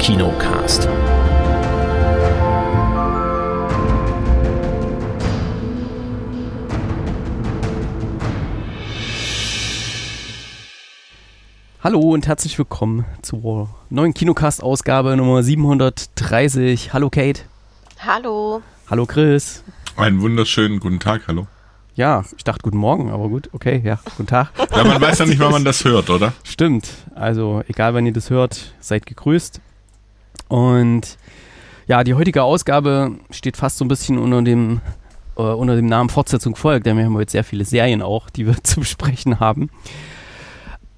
Kinocast. Hallo und herzlich willkommen zur neuen Kinocast-Ausgabe Nummer 730. Hallo Kate. Hallo. Hallo Chris. Einen wunderschönen guten Tag, hallo. Ja, ich dachte guten Morgen, aber gut, okay, ja, guten Tag. Ja, man weiß ja nicht, wann man das hört, oder? Stimmt. Also, egal wann ihr das hört, seid gegrüßt. Und ja, die heutige Ausgabe steht fast so ein bisschen unter dem, äh, unter dem Namen Fortsetzung folgt, denn wir haben heute sehr viele Serien auch, die wir zu besprechen haben.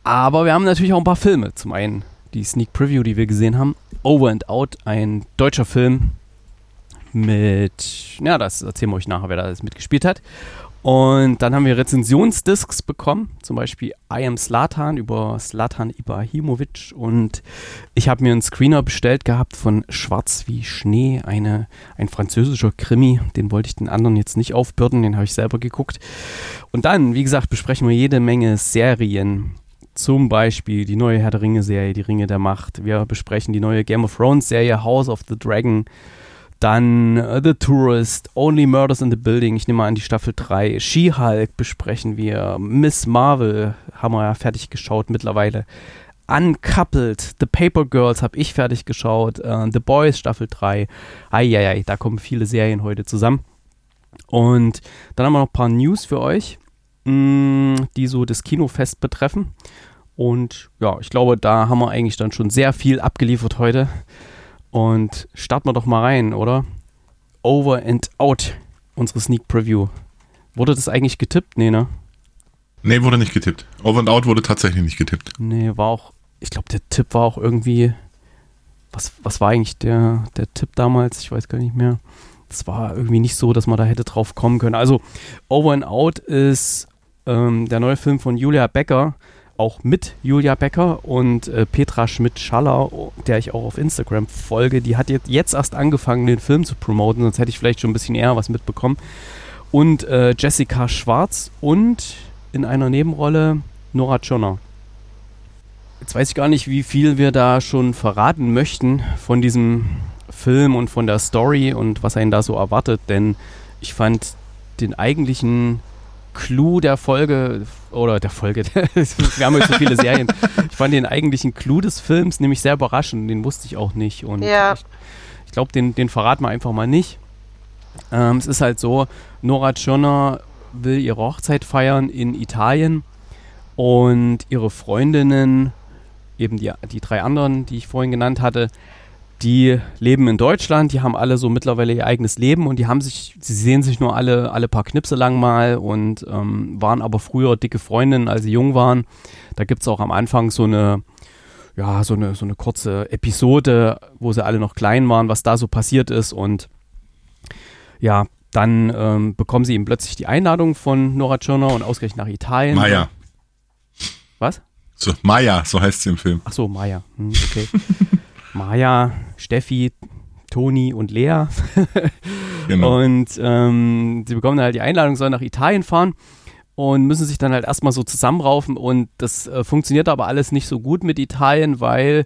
Aber wir haben natürlich auch ein paar Filme. Zum einen die Sneak Preview, die wir gesehen haben. Over and Out, ein deutscher Film mit, ja, das erzählen wir euch nachher, wer da alles mitgespielt hat. Und dann haben wir Rezensionsdiscs bekommen, zum Beispiel I Am Slatan über Slatan Ibrahimovic. Und ich habe mir einen Screener bestellt gehabt von Schwarz wie Schnee, eine, ein französischer Krimi. Den wollte ich den anderen jetzt nicht aufbürden, den habe ich selber geguckt. Und dann, wie gesagt, besprechen wir jede Menge Serien. Zum Beispiel die neue Herr der Ringe-Serie, die Ringe der Macht. Wir besprechen die neue Game of Thrones-Serie House of the Dragon. Dann uh, The Tourist, Only Murders in the Building, ich nehme mal an die Staffel 3. She-Hulk besprechen wir. Miss Marvel haben wir ja fertig geschaut mittlerweile. Uncoupled, The Paper Girls habe ich fertig geschaut. Uh, The Boys Staffel 3. Eieiei, da kommen viele Serien heute zusammen. Und dann haben wir noch ein paar News für euch, mm, die so das Kinofest betreffen. Und ja, ich glaube, da haben wir eigentlich dann schon sehr viel abgeliefert heute. Und starten wir doch mal rein, oder? Over and Out, unsere Sneak Preview. Wurde das eigentlich getippt? Nee, ne? Nee, wurde nicht getippt. Over and Out wurde tatsächlich nicht getippt. Nee, war auch, ich glaube, der Tipp war auch irgendwie, was, was war eigentlich der, der Tipp damals? Ich weiß gar nicht mehr. Es war irgendwie nicht so, dass man da hätte drauf kommen können. Also, Over and Out ist ähm, der neue Film von Julia Becker auch mit Julia Becker und äh, Petra Schmidt-Schaller, der ich auch auf Instagram folge. Die hat jetzt, jetzt erst angefangen, den Film zu promoten, sonst hätte ich vielleicht schon ein bisschen eher was mitbekommen. Und äh, Jessica Schwarz und in einer Nebenrolle Nora Tschirner. Jetzt weiß ich gar nicht, wie viel wir da schon verraten möchten von diesem Film und von der Story und was einen da so erwartet, denn ich fand den eigentlichen Clou der Folge oder der Folge, wir haben jetzt so viele Serien. Ich fand den eigentlichen Clou des Films nämlich sehr überraschend, den wusste ich auch nicht. Und ja. ich, ich glaube, den, den verraten wir einfach mal nicht. Ähm, es ist halt so, Nora Tschirner will ihre Hochzeit feiern in Italien und ihre Freundinnen, eben die, die drei anderen, die ich vorhin genannt hatte, die leben in Deutschland, die haben alle so mittlerweile ihr eigenes Leben und die haben sich, sie sehen sich nur alle, alle paar Knipse lang mal und ähm, waren aber früher dicke Freundinnen, als sie jung waren. Da gibt es auch am Anfang so eine, ja, so eine, so eine kurze Episode, wo sie alle noch klein waren, was da so passiert ist und ja, dann ähm, bekommen sie eben plötzlich die Einladung von Nora Tschirner und ausgerechnet nach Italien. Maya. Was? So, Maya, so heißt sie im Film. Ach so, Maya. Hm, okay. Maja, Steffi, Toni und Lea. genau. Und ähm, sie bekommen halt die Einladung, sollen nach Italien fahren und müssen sich dann halt erstmal so zusammenraufen und das äh, funktioniert aber alles nicht so gut mit Italien, weil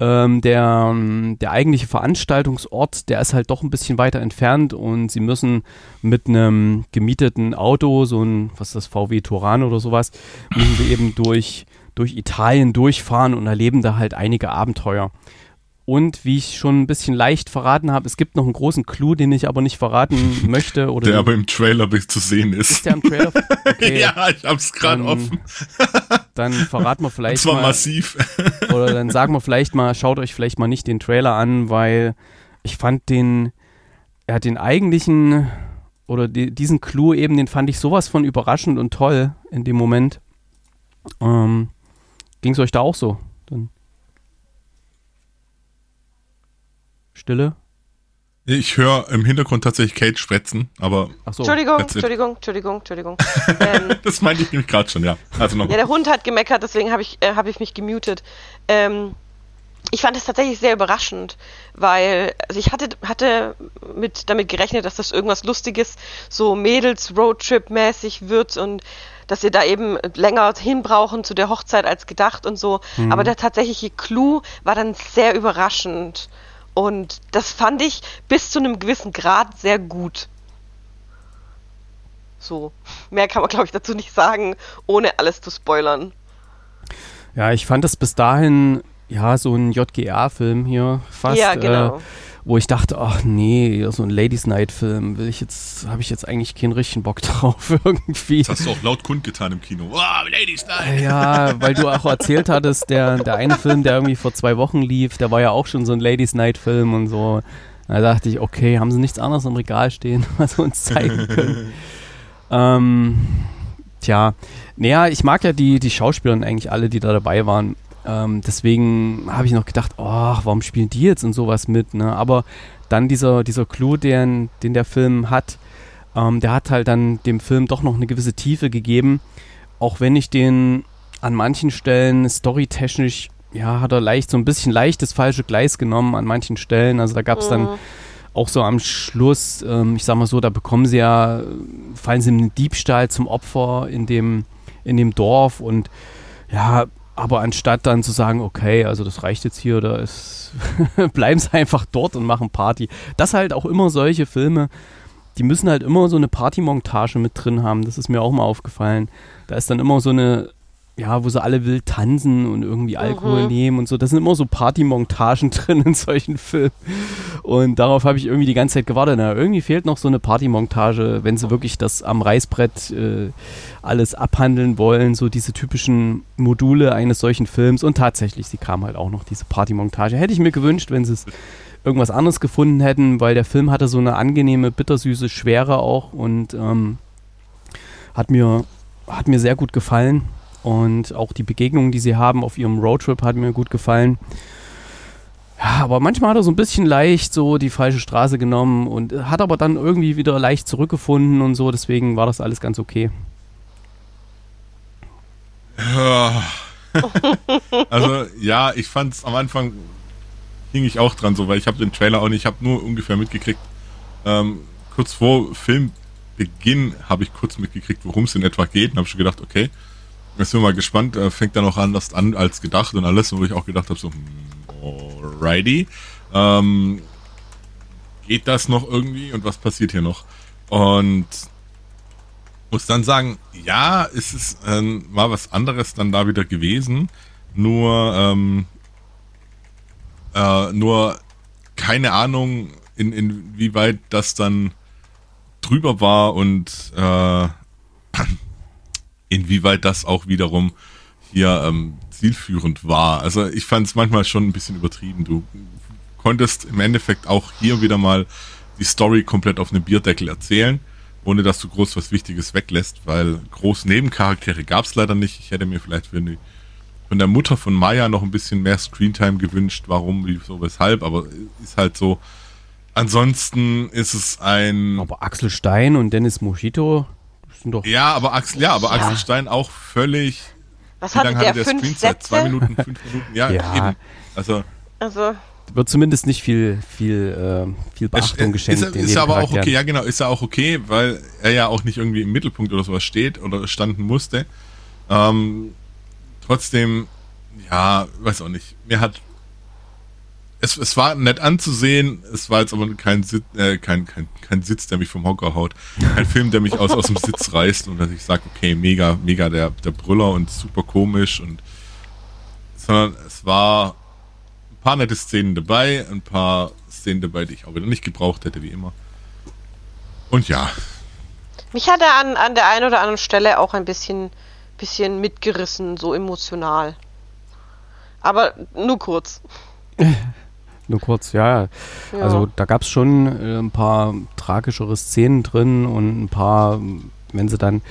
ähm, der, der eigentliche Veranstaltungsort, der ist halt doch ein bisschen weiter entfernt und sie müssen mit einem gemieteten Auto, so ein, was ist das, VW Turan oder sowas, müssen sie eben durch, durch Italien durchfahren und erleben da halt einige Abenteuer. Und wie ich schon ein bisschen leicht verraten habe, es gibt noch einen großen Clou, den ich aber nicht verraten möchte. Oder der aber im Trailer zu sehen ist. Ist der im Trailer? Okay. ja, ich hab's gerade offen. dann verraten wir vielleicht. Das war mal, massiv. oder dann sagen wir vielleicht mal, schaut euch vielleicht mal nicht den Trailer an, weil ich fand den, er hat den eigentlichen oder die, diesen Clou eben, den fand ich sowas von überraschend und toll in dem Moment. Ähm, Ging es euch da auch so? Dann Stille? Ich höre im Hintergrund tatsächlich Kate spretzen, aber. Ach so. Entschuldigung, Entschuldigung, Entschuldigung, Entschuldigung. ähm, das meinte ich nämlich gerade schon, ja. Also noch. Ja, der Hund hat gemeckert, deswegen habe ich, äh, hab ich mich gemutet. Ähm, ich fand es tatsächlich sehr überraschend, weil also ich hatte, hatte mit, damit gerechnet, dass das irgendwas Lustiges, so Mädels-Roadtrip-mäßig wird und dass sie da eben länger hin brauchen zu der Hochzeit als gedacht und so. Mhm. Aber der tatsächliche Clou war dann sehr überraschend. Und das fand ich bis zu einem gewissen Grad sehr gut. So. Mehr kann man, glaube ich, dazu nicht sagen, ohne alles zu spoilern. Ja, ich fand das bis dahin, ja, so ein JGR-Film hier fast. Ja, genau. Äh, wo ich dachte, ach nee, so ein Ladies Night Film will ich jetzt, habe ich jetzt eigentlich keinen richtigen Bock drauf irgendwie. Das hast du auch laut kundgetan im Kino. Wow, Ladies Night! Ja, weil du auch erzählt hattest, der, der eine Film, der irgendwie vor zwei Wochen lief, der war ja auch schon so ein Ladies Night Film und so. Da dachte ich, okay, haben sie nichts anderes im Regal stehen, was sie uns zeigen können. ähm, tja, naja, ich mag ja die, die Schauspieler eigentlich alle, die da dabei waren. Ähm, deswegen habe ich noch gedacht, oh, warum spielen die jetzt in sowas mit? Ne? Aber dann dieser, dieser Clou, den, den der Film hat, ähm, der hat halt dann dem Film doch noch eine gewisse Tiefe gegeben. Auch wenn ich den an manchen Stellen storytechnisch, ja, hat er leicht so ein bisschen leicht das falsche Gleis genommen an manchen Stellen. Also da gab es dann Mhm. auch so am Schluss, ähm, ich sag mal so, da bekommen sie ja, fallen sie einem Diebstahl zum Opfer in dem, in dem Dorf und ja, aber anstatt dann zu sagen, okay, also das reicht jetzt hier, oder ist, bleiben sie einfach dort und machen Party. Das halt auch immer solche Filme, die müssen halt immer so eine Partymontage mit drin haben. Das ist mir auch mal aufgefallen. Da ist dann immer so eine, ja, wo sie alle wild tanzen und irgendwie Alkohol Mhm. nehmen und so. Das sind immer so Partymontagen drin in solchen Filmen. Und darauf habe ich irgendwie die ganze Zeit gewartet. Na, irgendwie fehlt noch so eine Partymontage, wenn sie wirklich das am Reißbrett äh, alles abhandeln wollen, so diese typischen Module eines solchen Films. Und tatsächlich, sie kam halt auch noch, diese Partymontage. Hätte ich mir gewünscht, wenn sie es irgendwas anderes gefunden hätten, weil der Film hatte so eine angenehme, bittersüße Schwere auch und ähm, hat mir hat mir sehr gut gefallen und auch die Begegnungen, die sie haben auf ihrem Roadtrip, hat mir gut gefallen. Ja, aber manchmal hat er so ein bisschen leicht so die falsche Straße genommen und hat aber dann irgendwie wieder leicht zurückgefunden und so, deswegen war das alles ganz okay. Ja. also ja, ich fand es am Anfang hing ich auch dran so, weil ich habe den Trailer auch nicht, ich habe nur ungefähr mitgekriegt. Ähm, kurz vor Filmbeginn habe ich kurz mitgekriegt, worum es in etwa geht und habe schon gedacht, okay, jetzt bin ich mal gespannt, äh, fängt dann auch anders an als gedacht und alles, wo ich auch gedacht habe, so, hm, alrighty. Ähm, geht das noch irgendwie und was passiert hier noch? Und muss dann sagen, ja, es ist ähm, mal was anderes dann da wieder gewesen. Nur, ähm, äh, nur keine Ahnung, in, inwieweit das dann drüber war und äh, inwieweit das auch wiederum hier ähm, zielführend war. Also ich fand es manchmal schon ein bisschen übertrieben. Du konntest im Endeffekt auch hier wieder mal die Story komplett auf einem Bierdeckel erzählen, ohne dass du groß was Wichtiges weglässt, weil groß Nebencharaktere gab es leider nicht. Ich hätte mir vielleicht für die, von der Mutter von Maya noch ein bisschen mehr Screentime gewünscht, warum, wieso, weshalb, aber ist halt so. Ansonsten ist es ein. Aber Axel Stein und Dennis Mojito sind doch. Ja, aber Axel, ja, aber Ja. Axel Stein auch völlig. Was Wie lange der? hatte der Fünf Screenzeit? Zwei? Minuten, fünf Minuten? Ja, Ja. eben. Also Also, Wird zumindest nicht viel, viel, äh, viel Beachtung geschenkt. Ist, den ist aber auch okay, ja genau, ist ja auch okay, weil er ja auch nicht irgendwie im Mittelpunkt oder sowas steht oder standen musste. Ähm, trotzdem, ja, weiß auch nicht. Mir hat es, es war nett anzusehen, es war jetzt aber kein, Sit, äh, kein, kein, kein Sitz, der mich vom Hocker haut. Kein Film, der mich aus, aus dem Sitz reißt und dass ich sage, okay, mega, mega der, der Brüller und super komisch und sondern es war ein paar nette Szenen dabei, ein paar Szenen dabei, die ich auch wieder nicht gebraucht hätte, wie immer. Und ja, mich hat er an, an der einen oder anderen Stelle auch ein bisschen, bisschen mitgerissen, so emotional. Aber nur kurz. Nur kurz, ja. Ja. Also da gab es schon äh, ein paar tragischere Szenen drin und ein paar, wenn sie dann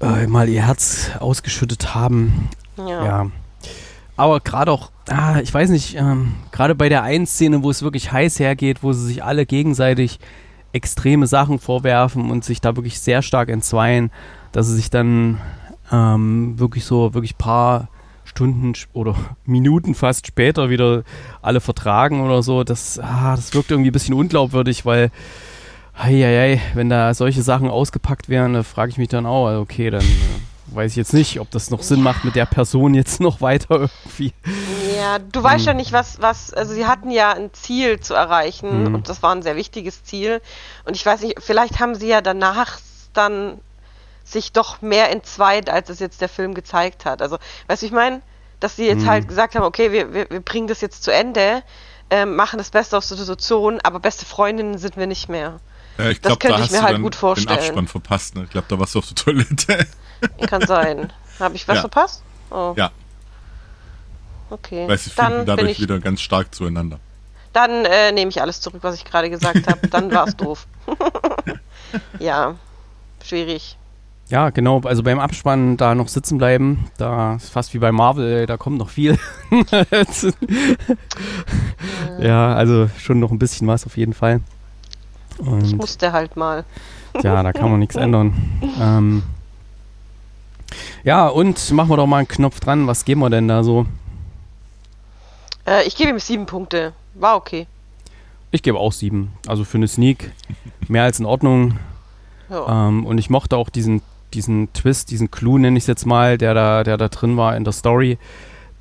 äh, mal ihr Herz ausgeschüttet haben. ja. Ja. Aber gerade auch, ah, ich weiß nicht, ähm, gerade bei der einen Szene, wo es wirklich heiß hergeht, wo sie sich alle gegenseitig extreme Sachen vorwerfen und sich da wirklich sehr stark entzweien, dass sie sich dann ähm, wirklich so, wirklich paar Stunden oder Minuten fast später wieder alle vertragen oder so. Das, ah, das wirkt irgendwie ein bisschen unglaubwürdig, weil, hei, wenn da solche Sachen ausgepackt wären, da frage ich mich dann auch, also okay, dann äh, weiß ich jetzt nicht, ob das noch Sinn macht, mit der Person jetzt noch weiter irgendwie. Ja, du weißt ja nicht, was, was, also sie hatten ja ein Ziel zu erreichen Mhm. und das war ein sehr wichtiges Ziel. Und ich weiß nicht, vielleicht haben sie ja danach dann sich doch mehr entzweit, als es jetzt der Film gezeigt hat. Also, weißt du, ich meine, dass sie jetzt Mhm. halt gesagt haben, okay, wir, wir, wir bringen das jetzt zu Ende, ähm, machen das Beste aus der Situation, aber beste Freundinnen sind wir nicht mehr. Ja, ich Das glaube, könnte da ich mir halt gut vorstellen. den Abspann verpasst. Ne? Ich glaube, da warst du auf der Toilette. Kann sein. Habe ich was Ja. verpasst? Oh, ja, okay. weil sie dann finden dadurch ich, wieder ganz stark zueinander. dann äh, nehme ich alles zurück, was ich gerade gesagt habe. Dann war es doof. ja, schwierig. Ja, genau, also beim Abspann da noch sitzen bleiben, da ist fast wie bei Marvel, da kommt noch viel. ja, also schon noch ein bisschen was auf jeden Fall. Ich Und musste halt mal. ja, da kann man nichts ändern. Ähm, ja, und machen wir doch mal einen Knopf dran, was geben wir denn da so? Äh, ich gebe ihm sieben Punkte. War okay. Ich gebe auch sieben. Also für eine Sneak mehr als in Ordnung. Ja. Ähm, und ich mochte auch diesen, diesen Twist, diesen Clou, nenne ich es jetzt mal, der da, der da drin war in der Story,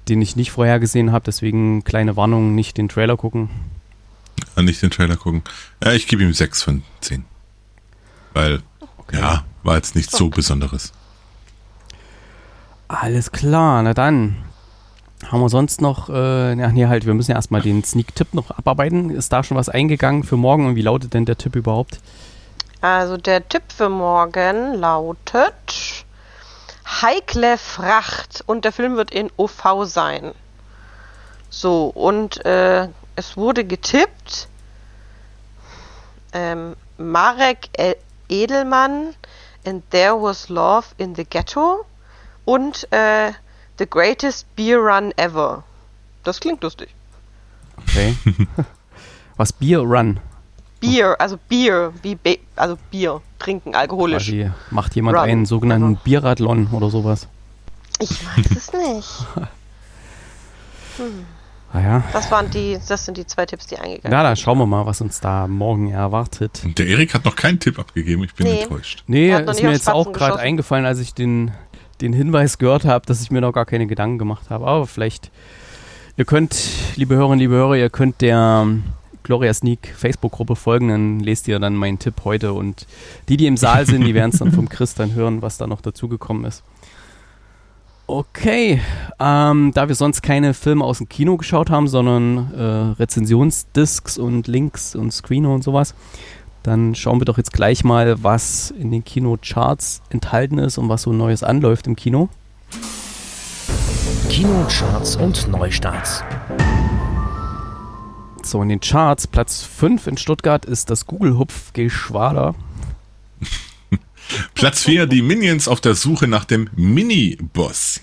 den ich nicht vorhergesehen habe. Deswegen kleine Warnung, nicht den Trailer gucken. Äh, Nicht den Trailer gucken. Ja, ich gebe ihm 6 von 10. Weil, ja, war jetzt nichts so Besonderes. Alles klar, na dann. Haben wir sonst noch, äh, ja, nee, halt, wir müssen ja erstmal den Sneak-Tipp noch abarbeiten. Ist da schon was eingegangen für morgen und wie lautet denn der Tipp überhaupt? Also der Tipp für morgen lautet Heikle Fracht und der Film wird in OV sein. So, und äh, es wurde getippt ähm, Marek Edelmann and There Was Love in the Ghetto und äh, The Greatest Beer Run Ever. Das klingt lustig. Okay. was Bier Run? Bier, also Bier, wie Be also Bier, trinken, alkoholisch. Quasi macht jemand Run. einen sogenannten Aha. Bierathlon oder sowas. Ich weiß es nicht. Ah ja. Das waren die, das sind die zwei Tipps, die eingegangen Na, dann schauen wir mal, was uns da morgen erwartet. Und der Erik hat noch keinen Tipp abgegeben. Ich bin Nee. enttäuscht. Nee, ist mir jetzt auch gerade eingefallen, als ich den, den Hinweis gehört habe, dass ich mir noch gar keine Gedanken gemacht habe. Aber vielleicht, ihr könnt, liebe Hörerinnen, liebe Hörer, ihr könnt der Gloria Sneak Facebook-Gruppe folgen, dann lest ihr dann meinen Tipp heute und die, die im Saal sind, die werden es dann vom Chris dann hören, was da noch dazugekommen ist. Okay, ähm, da wir sonst keine Filme aus dem Kino geschaut haben, sondern äh, Rezensionsdiscs und Links und Screener und sowas, dann schauen wir doch jetzt gleich mal, was in den Kinocharts enthalten ist und was so Neues anläuft im Kino. Kinocharts und Neustarts. So, in den Charts, Platz 5 in Stuttgart ist das Google-Hupf-Geschwader. Platz 4, die Minions auf der Suche nach dem Mini-Boss.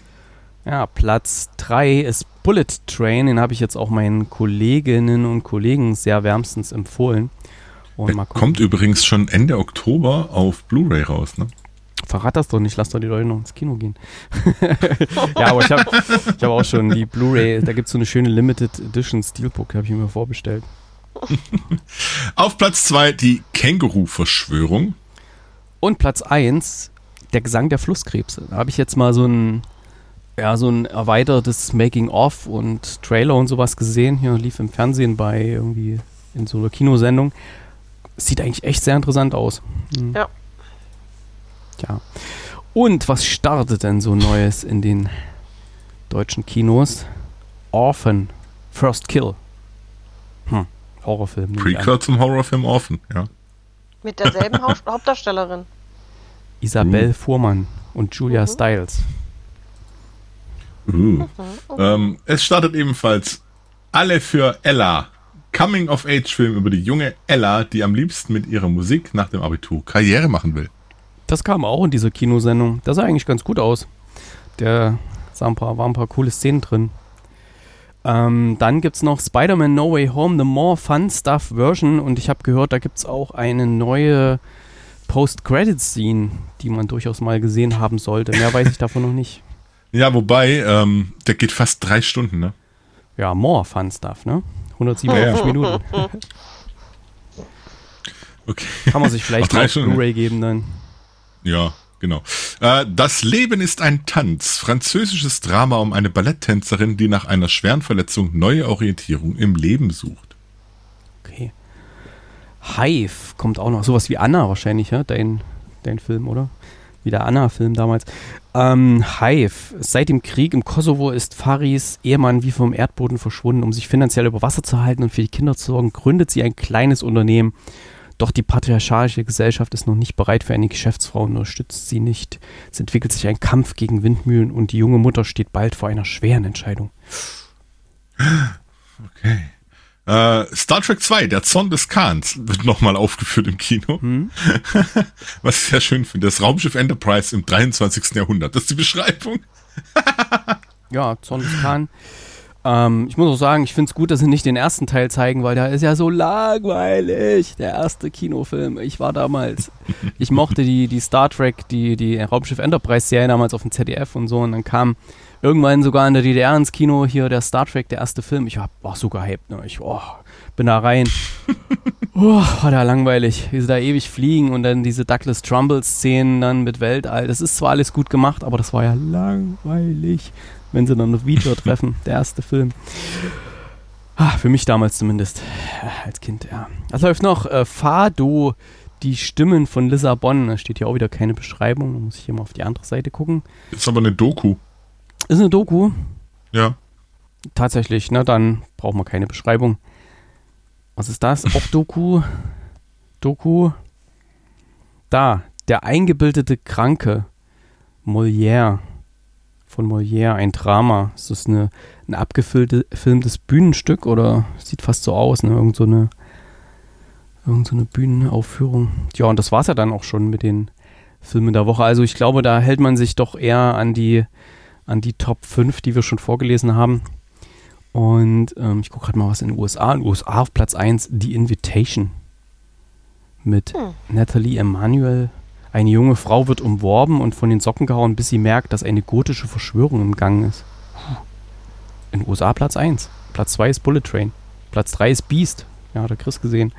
Ja, Platz 3 ist Bullet Train. Den habe ich jetzt auch meinen Kolleginnen und Kollegen sehr wärmstens empfohlen. Und kommt übrigens schon Ende Oktober auf Blu-ray raus, ne? Verrat das doch nicht, lass doch die Leute noch ins Kino gehen. ja, aber ich habe ich hab auch schon die Blu-ray, da gibt es so eine schöne Limited Edition Steelbook, habe ich mir vorbestellt. Auf Platz 2 die Känguru-Verschwörung. Und Platz 1, der Gesang der Flusskrebse. Da habe ich jetzt mal so ein, ja, so ein erweitertes Making-of und Trailer und sowas gesehen. Hier lief im Fernsehen bei irgendwie in so einer Kinosendung. Sieht eigentlich echt sehr interessant aus. Hm. Ja. Tja. Und was startet denn so Neues in den deutschen Kinos? Orphan, First Kill. Hm, Horrorfilm. Prequel zum Horrorfilm Orphan, ja. Mit derselben Haupt Hauptdarstellerin. Isabel Fuhrmann und Julia Mhm. Stiles. Uh. Ähm, es startet ebenfalls Alle für Ella. Coming-of-Age-Film über die junge Ella, die am liebsten mit ihrer Musik nach dem Abitur Karriere machen will. Das kam auch in dieser Kinosendung. Das sah eigentlich ganz gut aus. Der sah ein paar, waren ein paar coole Szenen drin. Ähm, dann gibt es noch Spider-Man No Way Home, The More Fun Stuff Version. Und ich habe gehört, da gibt es auch eine neue Post-Credit-Scene, die man durchaus mal gesehen haben sollte. Mehr weiß ich davon noch nicht. Ja, wobei, ähm, der geht fast drei Stunden, ne? Ja, More Fun Stuff, ne? 157 Ja. Minuten. Okay. Kann man sich vielleicht auf. Blu-ray geben dann. Ja, genau. Äh, das Leben ist ein Tanz. Französisches Drama um eine Balletttänzerin, die nach einer schweren Verletzung neue Orientierung im Leben sucht. Okay. Hive kommt auch noch. Sowas wie Anna wahrscheinlich, ja? Dein, dein Film, oder? Wie der Anna-Film damals. Ähm, Hive. Seit dem Krieg im Kosovo ist Faris Ehemann wie vom Erdboden verschwunden. Um sich finanziell über Wasser zu halten und für die Kinder zu sorgen, gründet sie ein kleines Unternehmen. Doch die patriarchalische Gesellschaft ist noch nicht bereit für eine Geschäftsfrau und unterstützt sie nicht. Es entwickelt sich ein Kampf gegen Windmühlen und die junge Mutter steht bald vor einer schweren Entscheidung. Okay. Äh, Star Trek 2, der Zorn des Khans, wird nochmal aufgeführt im Kino. Hm? Was ich sehr schön finde. Das Raumschiff Enterprise im 23. Jahrhundert. Das ist die Beschreibung. Ja, Zorn des Khan. Ähm, ich muss auch sagen, ich finde es gut, dass sie nicht den ersten Teil zeigen, weil der ist ja so langweilig. Der erste Kinofilm. Ich war damals. Ich mochte die, die Star Trek, die, die Raumschiff Enterprise-Serie damals auf dem ZDF und so. Und dann kam irgendwann sogar in der DDR ins Kino hier der Star Trek, der erste Film. Ich war, war so gehypt. Ne? Ich oh, bin da rein. Oh, war da langweilig. Wie sie da ewig fliegen und dann diese Douglas Trumbull-Szenen dann mit Weltall. Das ist zwar alles gut gemacht, aber das war ja langweilig wenn sie dann auf Video treffen, der erste Film. Ah, für mich damals zumindest, äh, als Kind, ja. Das läuft noch äh, Fado, die Stimmen von Lissabon. Da steht hier auch wieder keine Beschreibung, da muss ich hier mal auf die andere Seite gucken. Ist aber eine Doku. Ist eine Doku? Ja. Tatsächlich, na dann brauchen wir keine Beschreibung. Was ist das? Auch Doku? Doku? Da, der eingebildete Kranke. Molière von Molière, ein Drama. Ist das eine, ein abgefilmtes Bühnenstück oder sieht fast so aus, ne? Irgend so eine, irgend so eine Bühnenaufführung. Ja, und das war es ja dann auch schon mit den Filmen der Woche. Also ich glaube, da hält man sich doch eher an die, an die Top 5, die wir schon vorgelesen haben. Und ähm, ich gucke gerade mal was in den USA. In den USA auf Platz 1 The Invitation mit hm. Natalie Emanuel eine junge Frau wird umworben und von den Socken gehauen, bis sie merkt, dass eine gotische Verschwörung im Gang ist. In den USA Platz 1. Platz 2 ist Bullet Train. Platz 3 ist Beast. Ja, hat der Chris gesehen.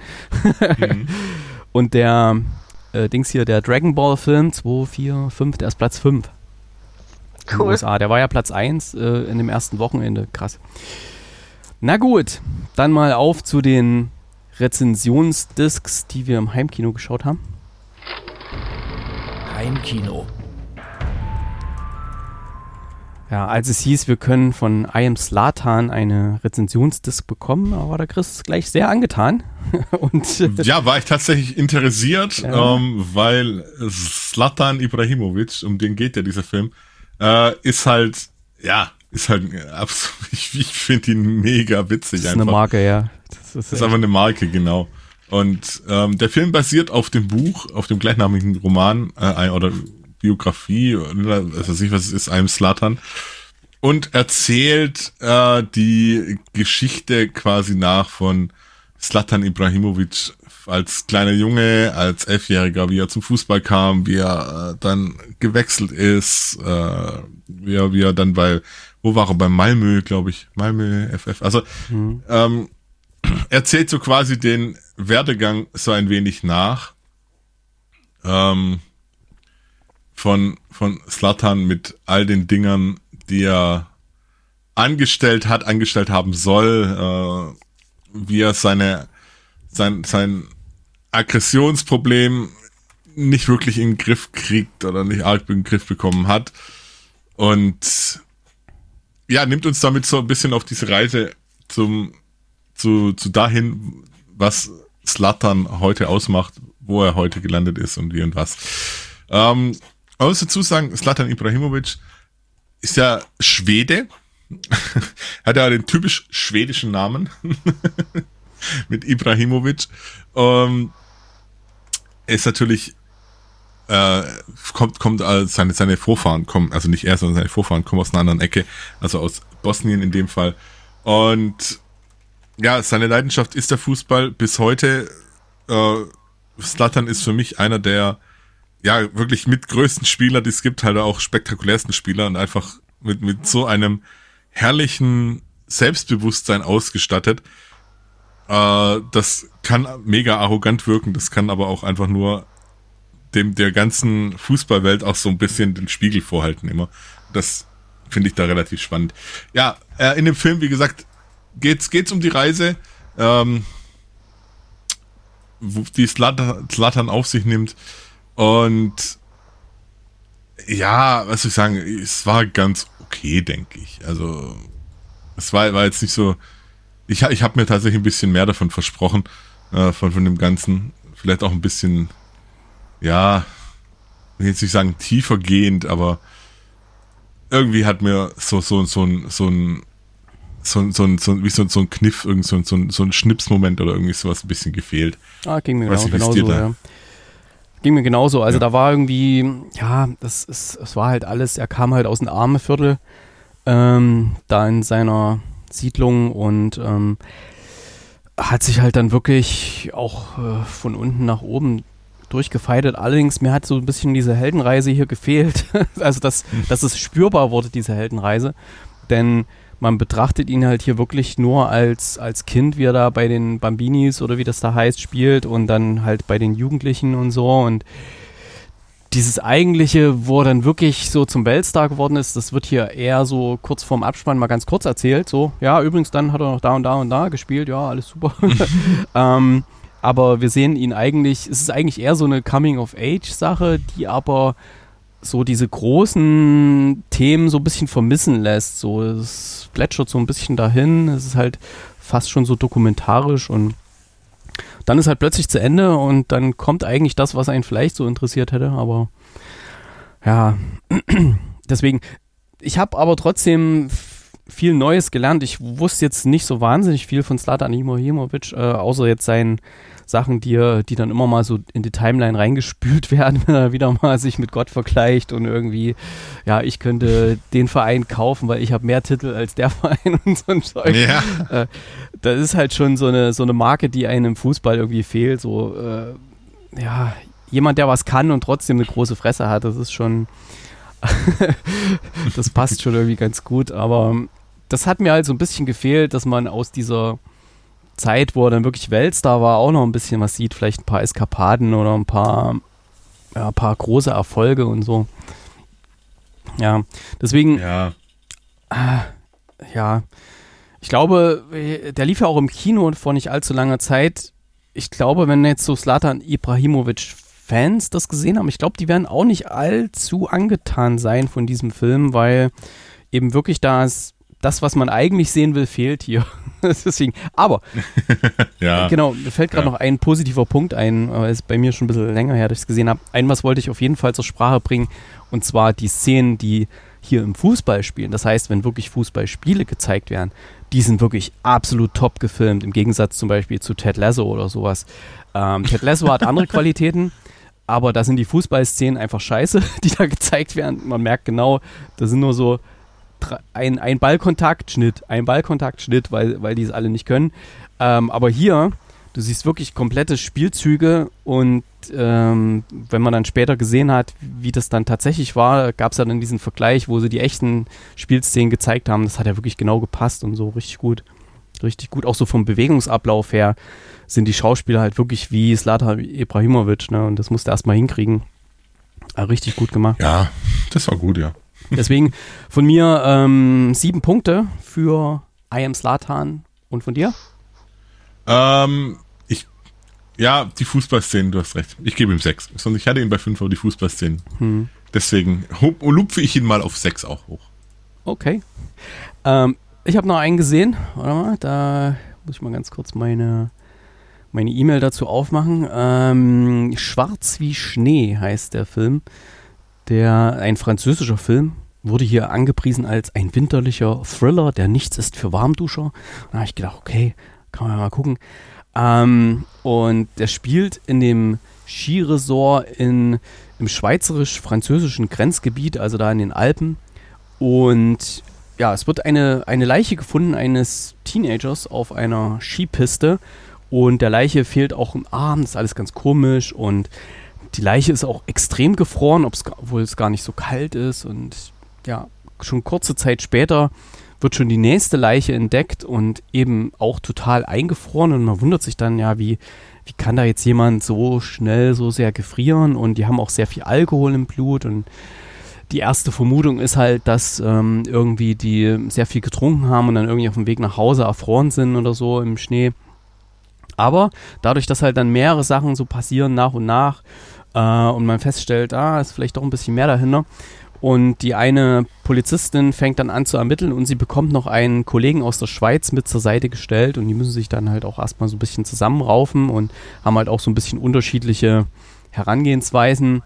Mhm. und der äh, Dings hier, der Dragon Ball Film 2, 4, 5, der ist Platz 5. Cool. In den USA. Der war ja Platz 1 äh, in dem ersten Wochenende. Krass. Na gut, dann mal auf zu den Rezensionsdiscs, die wir im Heimkino geschaut haben. Heimkino. Ja, als es hieß, wir können von I Am Slatan eine Rezensionsdisk bekommen, war der Chris gleich sehr angetan. Und, ja, war ich tatsächlich interessiert, ja. ähm, weil Slatan Ibrahimovic, um den geht ja dieser Film, äh, ist halt, ja, ist halt absolut, ich, ich finde ihn mega witzig. Das ist einfach. eine Marke, ja. Das ist, das ist einfach eine Marke, genau. Und ähm, der Film basiert auf dem Buch, auf dem gleichnamigen Roman äh, oder Biografie, also nicht, was es ist, einem Slattern. Und erzählt äh, die Geschichte quasi nach von Slatan Ibrahimovic als kleiner Junge, als Elfjähriger, wie er zum Fußball kam, wie er äh, dann gewechselt ist, äh, wie, er, wie er dann bei, wo war er, bei Malmö, glaube ich, Malmö FF. Also mhm. ähm, erzählt so quasi den Werdegang so ein wenig nach. Ähm, von, von Slatan mit all den Dingern, die er angestellt hat, angestellt haben soll, äh, wie er seine, sein, sein Aggressionsproblem nicht wirklich in den Griff kriegt oder nicht arg in den Griff bekommen hat. Und ja, nimmt uns damit so ein bisschen auf diese Reise zum zu, zu dahin, was Slattern heute ausmacht, wo er heute gelandet ist und wie und was. Ähm, man muss dazu sagen, Slatan Ibrahimovic ist ja Schwede. Hat ja den typisch schwedischen Namen. Mit Ibrahimovic. Ähm, ist natürlich, äh, kommt, kommt, äh, seine, seine Vorfahren kommen, also nicht er, sondern seine Vorfahren kommen aus einer anderen Ecke, also aus Bosnien in dem Fall. Und ja, seine Leidenschaft ist der Fußball bis heute. Äh, Slatan ist für mich einer der ja wirklich mit größten Spieler, die es gibt, halt auch spektakulärsten Spieler und einfach mit, mit so einem herrlichen Selbstbewusstsein ausgestattet. Äh, das kann mega arrogant wirken, das kann aber auch einfach nur dem der ganzen Fußballwelt auch so ein bisschen den Spiegel vorhalten immer. Das finde ich da relativ spannend. Ja, äh, in dem Film, wie gesagt, geht's geht's um die Reise, ähm, wo die Slattern auf sich nimmt und ja, was soll ich sagen, es war ganz okay, denke ich. Also es war, war jetzt nicht so. Ich, ich habe mir tatsächlich ein bisschen mehr davon versprochen, äh, von, von dem Ganzen. Vielleicht auch ein bisschen, ja, ich will jetzt nicht sagen tiefer gehend, aber irgendwie hat mir so, so, so, ein, so ein so, so, so, wie so, so ein Kniff, irgend so, so, so ein Schnipsmoment oder irgendwie sowas ein bisschen gefehlt. Ah, ging mir genau, genauso, ja. Ging mir genauso. Also ja. da war irgendwie, ja, das ist, es war halt alles, er kam halt aus dem Armeviertel, ähm, da in seiner Siedlung und ähm, hat sich halt dann wirklich auch äh, von unten nach oben durchgefeitet. Allerdings, mir hat so ein bisschen diese Heldenreise hier gefehlt. also, dass, dass es spürbar wurde, diese Heldenreise. Denn man betrachtet ihn halt hier wirklich nur als, als Kind, wie er da bei den Bambinis oder wie das da heißt, spielt und dann halt bei den Jugendlichen und so. Und dieses eigentliche, wo er dann wirklich so zum Weltstar geworden ist, das wird hier eher so kurz vorm Abspann mal ganz kurz erzählt. So, ja, übrigens, dann hat er noch da und da und da gespielt, ja, alles super. ähm, aber wir sehen ihn eigentlich, es ist eigentlich eher so eine Coming-of-Age-Sache, die aber so diese großen Themen so ein bisschen vermissen lässt. So, es plätschert so ein bisschen dahin. Es ist halt fast schon so dokumentarisch und dann ist halt plötzlich zu Ende und dann kommt eigentlich das, was einen vielleicht so interessiert hätte, aber ja, deswegen, ich habe aber trotzdem viel Neues gelernt. Ich wusste jetzt nicht so wahnsinnig viel von Slatan Ibrahimovic, äh, außer jetzt sein Sachen, die, die dann immer mal so in die Timeline reingespült werden, wenn er wieder mal sich mit Gott vergleicht und irgendwie, ja, ich könnte den Verein kaufen, weil ich habe mehr Titel als der Verein und so ein Zeug. Ja. Äh, das ist halt schon so eine, so eine Marke, die einem im Fußball irgendwie fehlt. So, äh, ja, jemand, der was kann und trotzdem eine große Fresse hat, das ist schon, das passt schon irgendwie ganz gut, aber das hat mir halt so ein bisschen gefehlt, dass man aus dieser Zeit, wo er dann wirklich Weltstar war, auch noch ein bisschen was sieht. Vielleicht ein paar Eskapaden oder ein paar, ja, ein paar große Erfolge und so. Ja, deswegen. Ja. Äh, ja. Ich glaube, der lief ja auch im Kino vor nicht allzu langer Zeit. Ich glaube, wenn jetzt so Slatan Ibrahimovic Fans das gesehen haben, ich glaube, die werden auch nicht allzu angetan sein von diesem Film, weil eben wirklich da ist das, was man eigentlich sehen will, fehlt hier. Deswegen, aber ja, genau, mir fällt gerade ja. noch ein positiver Punkt ein, aber ist bei mir schon ein bisschen länger her, dass ich es gesehen habe. Ein was wollte ich auf jeden Fall zur Sprache bringen, und zwar die Szenen, die hier im Fußball spielen. Das heißt, wenn wirklich Fußballspiele gezeigt werden, die sind wirklich absolut top gefilmt, im Gegensatz zum Beispiel zu Ted Lasso oder sowas. Ähm, Ted Lasso hat andere Qualitäten, aber da sind die Fußballszenen einfach scheiße, die da gezeigt werden. Man merkt genau, da sind nur so ein, ein Ballkontaktschnitt, ein Ballkontaktschnitt, weil, weil die es alle nicht können. Ähm, aber hier, du siehst wirklich komplette Spielzüge und ähm, wenn man dann später gesehen hat, wie das dann tatsächlich war, gab es ja dann diesen Vergleich, wo sie die echten Spielszenen gezeigt haben. Das hat ja wirklich genau gepasst und so richtig gut. Richtig gut. Auch so vom Bewegungsablauf her sind die Schauspieler halt wirklich wie Slata Ibrahimovic, ne? Und das musste erstmal hinkriegen. Aber richtig gut gemacht. Ja, das war gut, ja. Deswegen von mir ähm, sieben Punkte für I Am Slatan und von dir? Ähm, ich, ja, die Fußballszenen, du hast recht. Ich gebe ihm sechs. Sonst ich hatte ihn bei fünf, aber die Fußballszenen. Hm. Deswegen lupfe ich ihn mal auf sechs auch hoch. Okay. Ähm, ich habe noch einen gesehen. Warte mal, da muss ich mal ganz kurz meine meine E-Mail dazu aufmachen. Ähm, Schwarz wie Schnee heißt der Film der ein französischer Film wurde hier angepriesen als ein winterlicher Thriller, der nichts ist für Warmduscher. Da habe ich gedacht, okay, kann man mal gucken. Ähm, und der spielt in dem Skiresort in, im schweizerisch-französischen Grenzgebiet, also da in den Alpen. Und ja, es wird eine, eine Leiche gefunden eines Teenagers auf einer Skipiste. Und der Leiche fehlt auch im Arm, das ist alles ganz komisch. Und die Leiche ist auch extrem gefroren, obwohl es gar nicht so kalt ist. Und ja, schon kurze Zeit später wird schon die nächste Leiche entdeckt und eben auch total eingefroren und man wundert sich dann ja, wie, wie kann da jetzt jemand so schnell so sehr gefrieren und die haben auch sehr viel Alkohol im Blut und die erste Vermutung ist halt, dass ähm, irgendwie die sehr viel getrunken haben und dann irgendwie auf dem Weg nach Hause erfroren sind oder so im Schnee. Aber dadurch, dass halt dann mehrere Sachen so passieren nach und nach äh, und man feststellt, ah, ist vielleicht doch ein bisschen mehr dahinter. Und die eine Polizistin fängt dann an zu ermitteln und sie bekommt noch einen Kollegen aus der Schweiz mit zur Seite gestellt und die müssen sich dann halt auch erstmal so ein bisschen zusammenraufen und haben halt auch so ein bisschen unterschiedliche Herangehensweisen.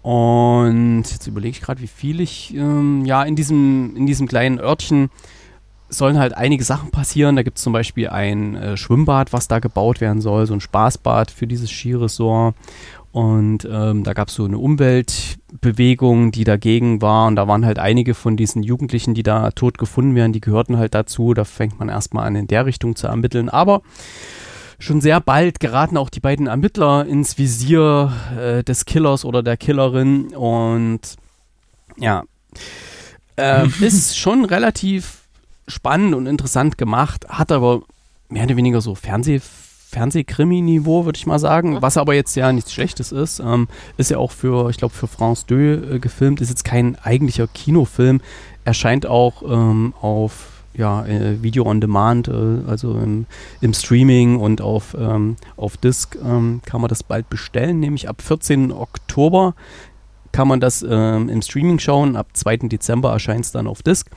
Und jetzt überlege ich gerade, wie viel ich, ähm, ja, in diesem, in diesem kleinen Örtchen sollen halt einige Sachen passieren. Da gibt es zum Beispiel ein äh, Schwimmbad, was da gebaut werden soll, so ein Spaßbad für dieses Skiresort. Und ähm, da gab es so eine Umweltbewegung, die dagegen war. Und da waren halt einige von diesen Jugendlichen, die da tot gefunden werden, die gehörten halt dazu. Da fängt man erstmal an, in der Richtung zu ermitteln. Aber schon sehr bald geraten auch die beiden Ermittler ins Visier äh, des Killers oder der Killerin und ja, äh, ist schon relativ spannend und interessant gemacht, hat aber mehr oder weniger so Fernseh Fernsehkrimi-Niveau, würde ich mal sagen. Was aber jetzt ja nichts Schlechtes ist. Ähm, ist ja auch für, ich glaube, für France 2 äh, gefilmt. Ist jetzt kein eigentlicher Kinofilm. Erscheint auch ähm, auf ja, äh, Video on Demand, äh, also im, im, Streaming und auf, ähm, auf Disc ähm, kann man das bald bestellen, nämlich ab 14. Oktober kann man das ähm, im Streaming schauen, ab 2. Dezember erscheint es dann auf Disc.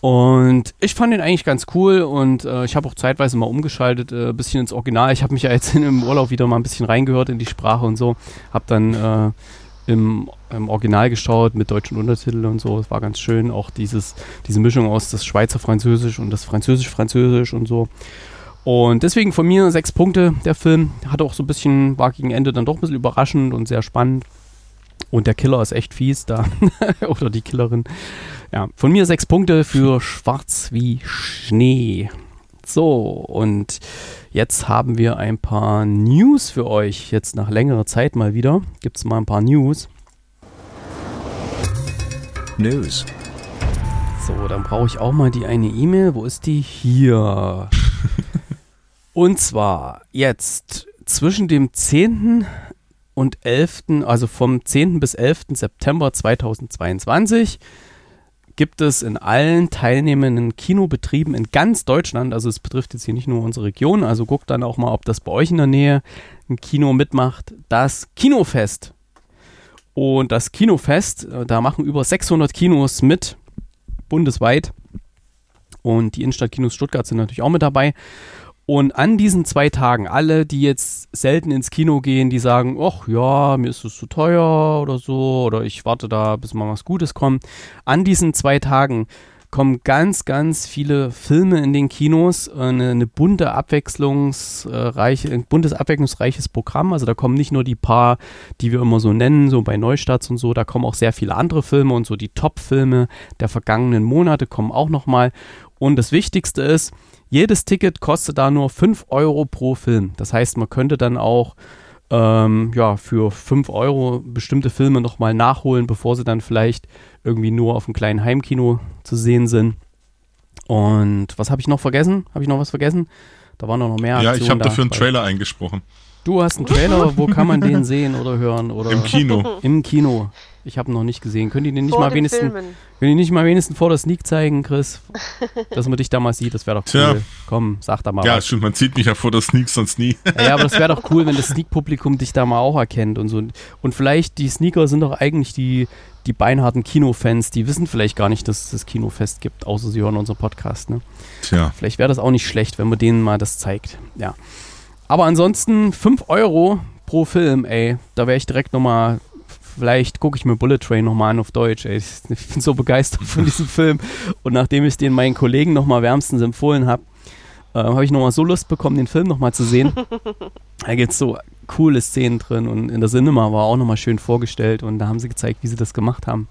Und ich fand den eigentlich ganz cool und äh, ich habe auch zeitweise mal umgeschaltet, ein äh, bisschen ins Original. Ich habe mich ja jetzt im Urlaub wieder mal ein bisschen reingehört in die Sprache und so. Habe dann äh, im, im Original geschaut mit deutschen Untertiteln und so. Es war ganz schön. Auch dieses, diese Mischung aus das Schweizer Französisch und das Französisch-Französisch und so. Und deswegen von mir sechs Punkte der Film. Hatte auch so ein bisschen, war gegen Ende dann doch ein bisschen überraschend und sehr spannend. Und der Killer ist echt fies da. Oder die Killerin. Ja, von mir sechs Punkte für Schwarz wie Schnee. So, und jetzt haben wir ein paar News für euch. Jetzt nach längerer Zeit mal wieder. Gibt es mal ein paar News. News. So, dann brauche ich auch mal die eine E-Mail. Wo ist die? Hier. und zwar jetzt zwischen dem 10. und 11., also vom 10. bis 11. September 2022 gibt es in allen teilnehmenden Kinobetrieben in ganz Deutschland, also es betrifft jetzt hier nicht nur unsere Region, also guckt dann auch mal, ob das bei euch in der Nähe ein Kino mitmacht, das Kinofest. Und das Kinofest, äh, da machen über 600 Kinos mit, bundesweit. Und die Innenstadtkinos Stuttgart sind natürlich auch mit dabei. Und an diesen zwei Tagen, alle, die jetzt selten ins Kino gehen, die sagen, ach ja, mir ist es zu teuer oder so, oder ich warte da, bis mal was Gutes kommt. An diesen zwei Tagen kommen ganz, ganz viele Filme in den Kinos, eine, eine bunte, abwechslungsreiche, ein buntes, abwechslungsreiches Programm. Also da kommen nicht nur die paar, die wir immer so nennen, so bei Neustarts und so, da kommen auch sehr viele andere Filme und so die Top-Filme der vergangenen Monate kommen auch nochmal. Und das Wichtigste ist, jedes Ticket kostet da nur 5 Euro pro Film. Das heißt, man könnte dann auch ähm, ja, für 5 Euro bestimmte Filme nochmal nachholen, bevor sie dann vielleicht irgendwie nur auf einem kleinen Heimkino zu sehen sind. Und was habe ich noch vergessen? Habe ich noch was vergessen? Da waren noch mehr. Aktionen ja, ich habe dafür einen Trailer eingesprochen. Du hast einen Trailer, wo kann man den sehen oder hören? Oder Im Kino. Im Kino. Ich habe ihn noch nicht gesehen. Könnt ihr den nicht mal wenigstens, wenn ihr nicht mal wenigstens vor der Sneak zeigen, Chris, dass man dich da mal sieht, das wäre doch cool. Tja. Komm, sag da mal Ja, was. stimmt, man sieht mich ja vor der Sneak sonst nie. Ja, aber das wäre doch cool, wenn das Sneak-Publikum dich da mal auch erkennt und so. Und vielleicht, die Sneaker sind doch eigentlich die, die beinharten Kinofans, die wissen vielleicht gar nicht, dass es das Kinofest gibt, außer sie hören unseren Podcast, ne? Tja. Vielleicht wäre das auch nicht schlecht, wenn man denen mal das zeigt. Ja. Aber ansonsten 5 Euro pro Film, ey. Da wäre ich direkt nochmal vielleicht gucke ich mir Bullet Train nochmal an auf Deutsch. Ey. Ich bin so begeistert von diesem Film. Und nachdem ich den meinen Kollegen nochmal wärmstens empfohlen habe, äh, habe ich nochmal so Lust bekommen, den Film nochmal zu sehen. da gibt es so coole Szenen drin und in der Cinema war auch nochmal schön vorgestellt und da haben sie gezeigt, wie sie das gemacht haben.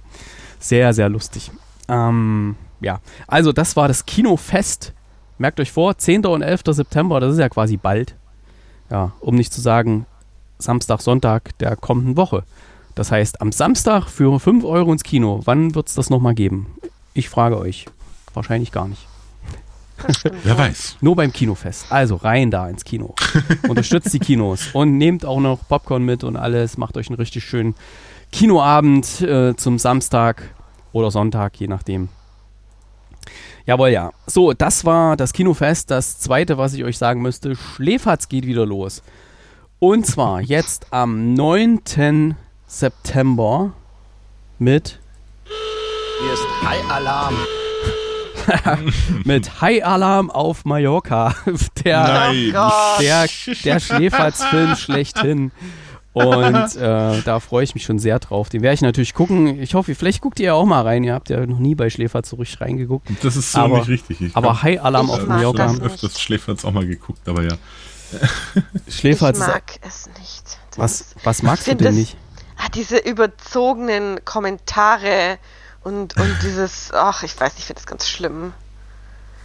Sehr, sehr lustig. Ähm, ja, also das war das Kinofest. Merkt euch vor, 10. und 11. September, das ist ja quasi bald. Ja, um nicht zu sagen Samstag, Sonntag der kommenden Woche. Das heißt, am Samstag für 5 Euro ins Kino. Wann wird es das nochmal geben? Ich frage euch. wahrscheinlich gar nicht. Wer weiß. Nur beim Kinofest. Also rein da ins Kino. Unterstützt die Kinos und nehmt auch noch Popcorn mit und alles. Macht euch einen richtig schönen Kinoabend äh, zum Samstag oder Sonntag, je nachdem. Jawohl, ja. So, das war das Kinofest. Das zweite, was ich euch sagen müsste, Schläferz geht wieder los. Und zwar jetzt am 9. September mit Hier ist High Alarm. mit High Alarm auf Mallorca. Der, Nein. Der, der Schläferz-Film schlechthin. Und äh, da freue ich mich schon sehr drauf. Den werde ich natürlich gucken. Ich hoffe, vielleicht guckt ihr ja auch mal rein. Ihr habt ja noch nie bei Schläferz so richtig reingeguckt. Das ist so Aber- nicht richtig. Ich Aber High Alarm Ich auf Mallorca. das schon öfters Schläferz auch mal geguckt, aber ja. Ich Schläferz ist, mag es nicht. Das was, was magst du denn das- nicht? Ah, diese überzogenen Kommentare und, und dieses, ach, ich weiß nicht, ich finde das ganz schlimm.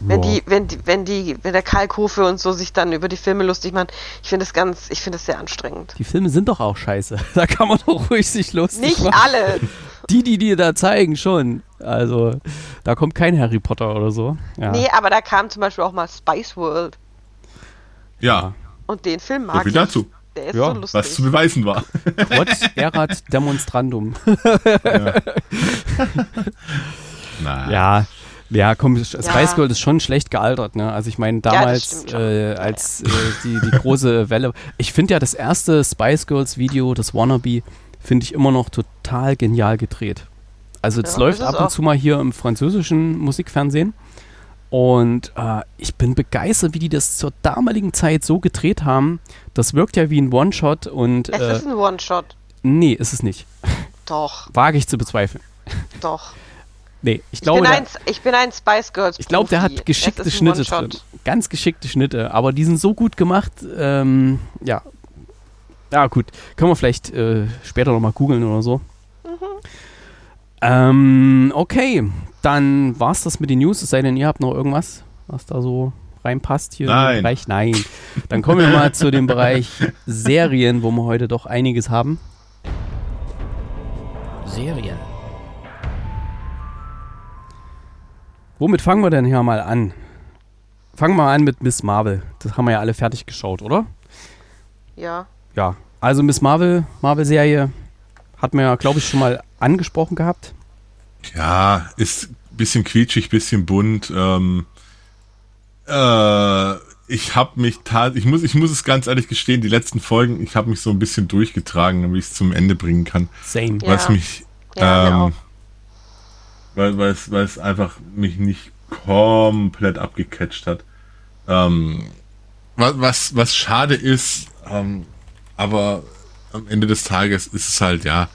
Wenn die, wenn die, wenn die, wenn der Kalkofe und so sich dann über die Filme lustig machen, ich finde das ganz, ich finde das sehr anstrengend. Die Filme sind doch auch scheiße. Da kann man doch ruhig sich lustig Nicht machen. alle. Die, die dir da zeigen, schon. Also, da kommt kein Harry Potter oder so. Ja. Nee, aber da kam zum Beispiel auch mal Spice World. Ja, Und den Film so mag viel ich. dazu, Der ist Ja, so lustig. was zu beweisen war. Quod erat demonstrandum. Na, Ja, ja, komm, Spice Ja. Girl ist schon schlecht gealtert, ne? Also ich meine, damals, stimmt schon. äh, als äh, die, die große Welle. Ich finde ja das erste Spice Girls Video, das Wannabe, finde ich immer noch total genial gedreht. Also das Ja, läuft es ab und auch. zu mal hier im französischen Musikfernsehen. Und äh, ich bin begeistert, wie die das zur damaligen Zeit so gedreht haben. Das wirkt ja wie ein One-Shot und Es äh, ist ein One-Shot. nee, ist es nicht. Doch, Wage ich zu bezweifeln. doch. Nee, ich Ich glaube, bin, der- ein, ich bin ein Spice Girls Ich glaube, der hat geschickte Es Schnitte drin. Ganz geschickte Schnitte, aber die sind so gut gemacht. Ähm, ja. Ja, gut. Können wir vielleicht äh, später nochmal googeln oder so. Ähm, okay. Dann war's das mit den News. Es sei denn, ihr habt noch irgendwas, was da so reinpasst hier Nein. im Bereich. Nein. Dann kommen wir mal zu dem Bereich Serien, wo wir heute doch einiges haben. Serien. Womit fangen wir denn hier mal an? Fangen wir mal an mit Miss Marvel. Das haben wir ja alle fertig geschaut, oder? Ja. Ja, also Miss Marvel, Marvel-Serie, hat man ja, glaube ich, schon mal angesprochen gehabt. Ja, ist ein bisschen quietschig, bisschen bunt. Ähm, äh, ich habe mich tat, ich muss, ich muss es ganz ehrlich gestehen, die letzten Folgen, ich habe mich so ein bisschen durchgetragen, damit ich es zum Ende bringen kann. Same. Ja. Was mich, Ja, mir auch. ähm, weil, weil, es, weil es einfach mich nicht komplett abgecatcht hat. Ähm, was, was, schade ist, ähm, aber am Ende des Tages ist es halt, ja,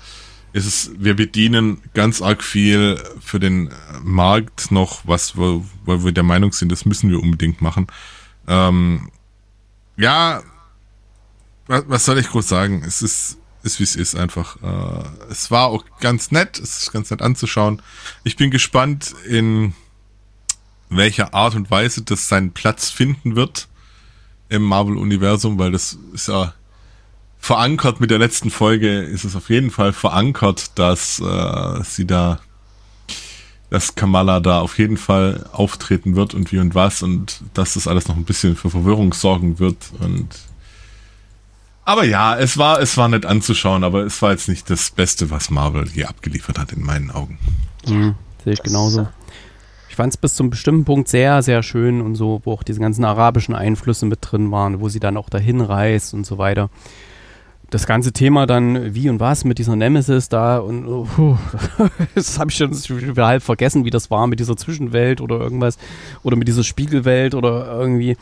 ist es, wir bedienen ganz arg viel für den Markt noch, was wo wir der Meinung sind, das müssen wir unbedingt machen. Ähm, ja, was, was soll ich groß sagen? Es ist, ist wie es ist einfach. Äh, es war auch ganz nett, es ist ganz nett anzuschauen. Ich bin gespannt, in welcher Art und Weise das seinen Platz finden wird im Marvel-Universum, weil das ist ja verankert mit der letzten Folge, ist es auf jeden Fall verankert, dass äh, sie da, dass Kamala da auf jeden Fall auftreten wird und wie und was und dass das alles noch ein bisschen für Verwirrung sorgen wird und aber ja, es war, es war nett anzuschauen, aber es war jetzt nicht das Beste, was Marvel je abgeliefert hat, in meinen Augen. Mhm, sehe ich genauso. Ich fand es bis zum bestimmten Punkt sehr, sehr schön und so, wo auch diese ganzen arabischen Einflüsse mit drin waren, wo sie dann auch dahin reist und so weiter. Das ganze Thema dann, wie und was mit dieser Nemesis da und oh, puh, das habe ich schon halb vergessen, wie das war mit dieser Zwischenwelt oder irgendwas oder mit dieser Spiegelwelt oder irgendwie.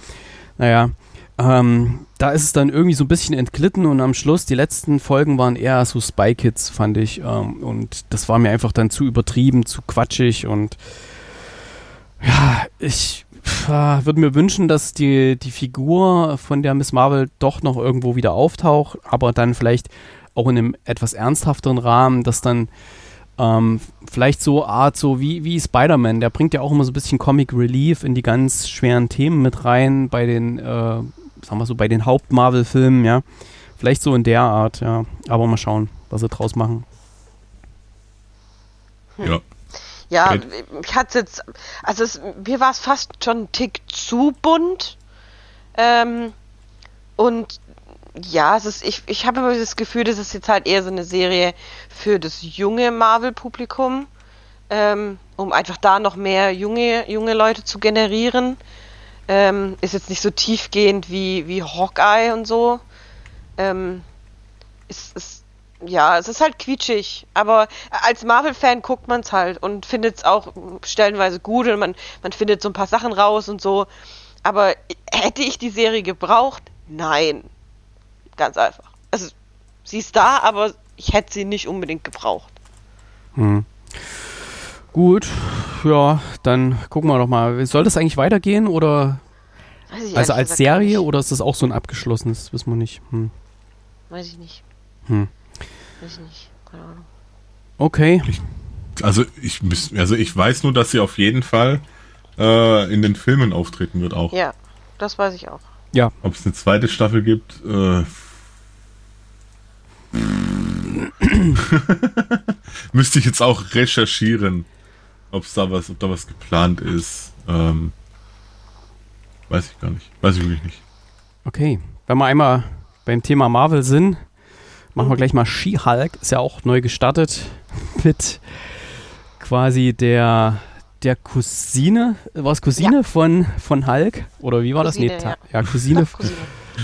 Naja, ähm, da ist es dann irgendwie so ein bisschen entglitten und am Schluss, die letzten Folgen waren eher so Spy Kids, fand ich. Ähm, und das war mir einfach dann zu übertrieben, zu quatschig und ja, ich äh, würde mir wünschen, dass die, die Figur von der Miss Marvel doch noch irgendwo wieder auftaucht, aber dann vielleicht auch in einem etwas ernsthafteren Rahmen, dass dann ähm, vielleicht so Art, so wie, wie Spider-Man, der bringt ja auch immer so ein bisschen Comic Relief in die ganz schweren Themen mit rein, bei den, äh, sagen wir so, bei den Haupt-Marvel-Filmen, ja. Vielleicht so in der Art, ja. Aber mal schauen, was sie draus machen. Ja. Ja, Red. ich hatte jetzt, also es, mir war es fast schon ein Tick zu bunt. Ähm, und ja, es ist, ich, ich habe immer das Gefühl, das ist jetzt halt eher so eine Serie für das junge Marvel-Publikum, ähm, um einfach da noch mehr junge, junge Leute zu generieren. Ähm, ist jetzt nicht so tiefgehend wie, wie Hawkeye und so. Ähm, ist, ist, ja, es ist halt quietschig, aber als Marvel-Fan guckt man es halt und findet es auch stellenweise gut und man, man findet so ein paar Sachen raus und so. Aber hätte ich die Serie gebraucht? Nein. Ganz einfach. Also, sie ist da, aber ich hätte sie nicht unbedingt gebraucht. Hm. Gut, ja, dann gucken wir doch mal. Soll das eigentlich weitergehen oder Weiß ich also als Serie nicht. oder ist das auch so ein abgeschlossenes? Wissen wir nicht. Hm. Weiß ich nicht. Hm. Weiß ich nicht. Keine Ahnung. Okay. Also ich, also ich weiß nur, dass sie auf jeden Fall äh, in den Filmen auftreten wird auch. Ja, das weiß ich auch. Ja, Ob es eine zweite Staffel gibt, äh, müsste ich jetzt auch recherchieren, ob da was, ob da was geplant ist. Ähm, weiß ich gar nicht. Weiß ich wirklich nicht. okay. Wenn wir einmal beim Thema Marvel sind, machen wir gleich mal She-Hulk. Ist ja auch neu gestartet mit quasi der der Cousine, war es Cousine von, von Hulk? Oder wie war Cousine, das? ja. ta- ja Cousine, Cousine.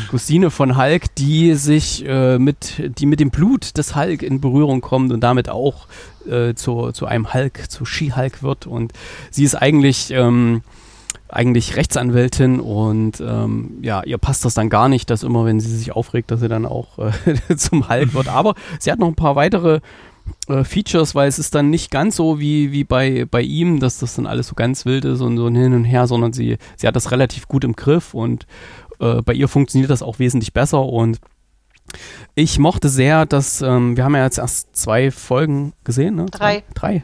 Cousine von Hulk, die sich äh, mit, die mit dem Blut des Hulk in Berührung kommt und damit auch äh, zu, zu einem Hulk, zu She-Hulk wird. Und sie ist eigentlich, ähm, eigentlich Rechtsanwältin und ähm, ja, ihr passt das dann gar nicht, dass immer, wenn sie sich aufregt, dass sie dann auch äh, zum Hulk wird. Aber sie hat noch ein paar weitere äh, Features, weil es ist dann nicht ganz so wie, wie bei, bei ihm, dass das dann alles so ganz wild ist und so ein hin und her, sondern sie, sie hat das relativ gut im Griff und äh, bei ihr funktioniert das auch wesentlich besser und ich mochte sehr, dass, ähm, wir haben ja jetzt erst zwei Folgen gesehen, ne? Drei. Drei.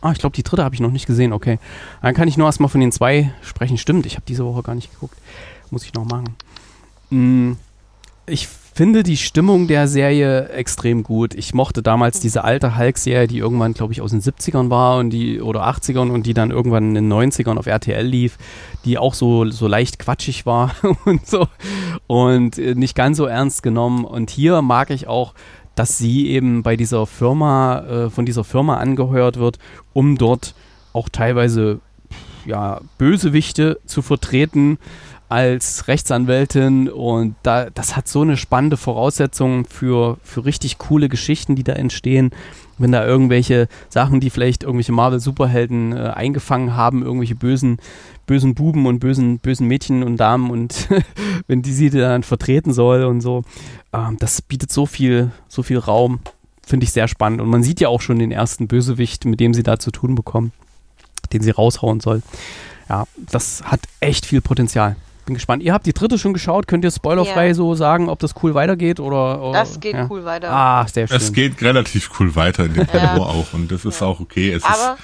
Ah, ich glaube, die dritte habe ich noch nicht gesehen, okay. Dann kann ich nur erstmal von den zwei sprechen. Stimmt, ich habe diese Woche gar nicht geguckt. Muss ich noch machen. Mm, Ich finde die Stimmung der Serie extrem gut. Ich mochte damals diese alte Hulk-Serie, die irgendwann, glaube ich, aus den 70ern war und die oder 80ern und die dann irgendwann in den 90ern auf RTL lief, die auch so, so leicht quatschig war und so und äh, nicht ganz so ernst genommen. Und hier mag ich auch, dass sie eben bei dieser Firma, äh, von dieser Firma angeheuert wird, um dort auch teilweise ja, Bösewichte zu vertreten als Rechtsanwältin und da, das hat so eine spannende Voraussetzung für, für richtig coole Geschichten, die da entstehen. Wenn da irgendwelche Sachen, die vielleicht irgendwelche Marvel-Superhelden äh, eingefangen haben, irgendwelche bösen, bösen Buben und bösen, bösen Mädchen und Damen und wenn die sie dann vertreten soll und so, ähm, das bietet so viel, so viel Raum. Finde ich sehr spannend. Und man sieht ja auch schon den ersten Bösewicht, mit dem sie da zu tun bekommen, den sie raushauen soll. Ja, das hat echt viel Potenzial. Bin gespannt. Ihr habt die dritte schon geschaut. Könnt ihr spoilerfrei Ja. so sagen, ob das cool weitergeht oder? oder Das geht ja. cool weiter. Ah, sehr schön. Es geht relativ cool weiter in dem Ja. Auch und das ist auch okay. Es aber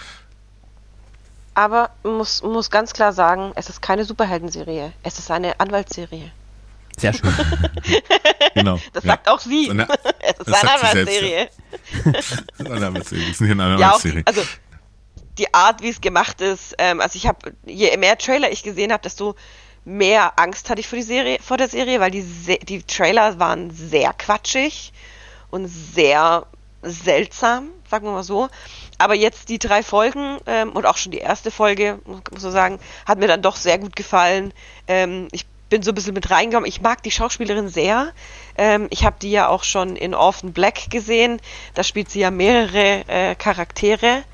aber muss, muss ganz klar sagen, es ist keine Superheldenserie. Es ist eine Anwaltsserie. Sehr schön. genau. Das ja. sagt auch sie. So eine- es ist eine Anwaltsserie. Eine Anwaltsserie. Das ist nicht eine Ja, auch, Anwaltsserie. also die Art, wie es gemacht ist, ähm, also ich habe, je mehr Trailer ich gesehen habe, desto mehr Angst hatte ich vor, die Serie, vor der Serie, weil die, die Trailer waren sehr quatschig und sehr seltsam, sagen wir mal so. Aber jetzt die drei Folgen ähm, und auch schon die erste Folge, muss muss man sagen, hat mir dann doch sehr gut gefallen. Ähm, ich bin so ein bisschen mit reingekommen. Ich mag die Schauspielerin sehr. Ähm, ich habe die ja auch schon in Orphan Black gesehen. Da spielt sie ja mehrere äh, Charaktere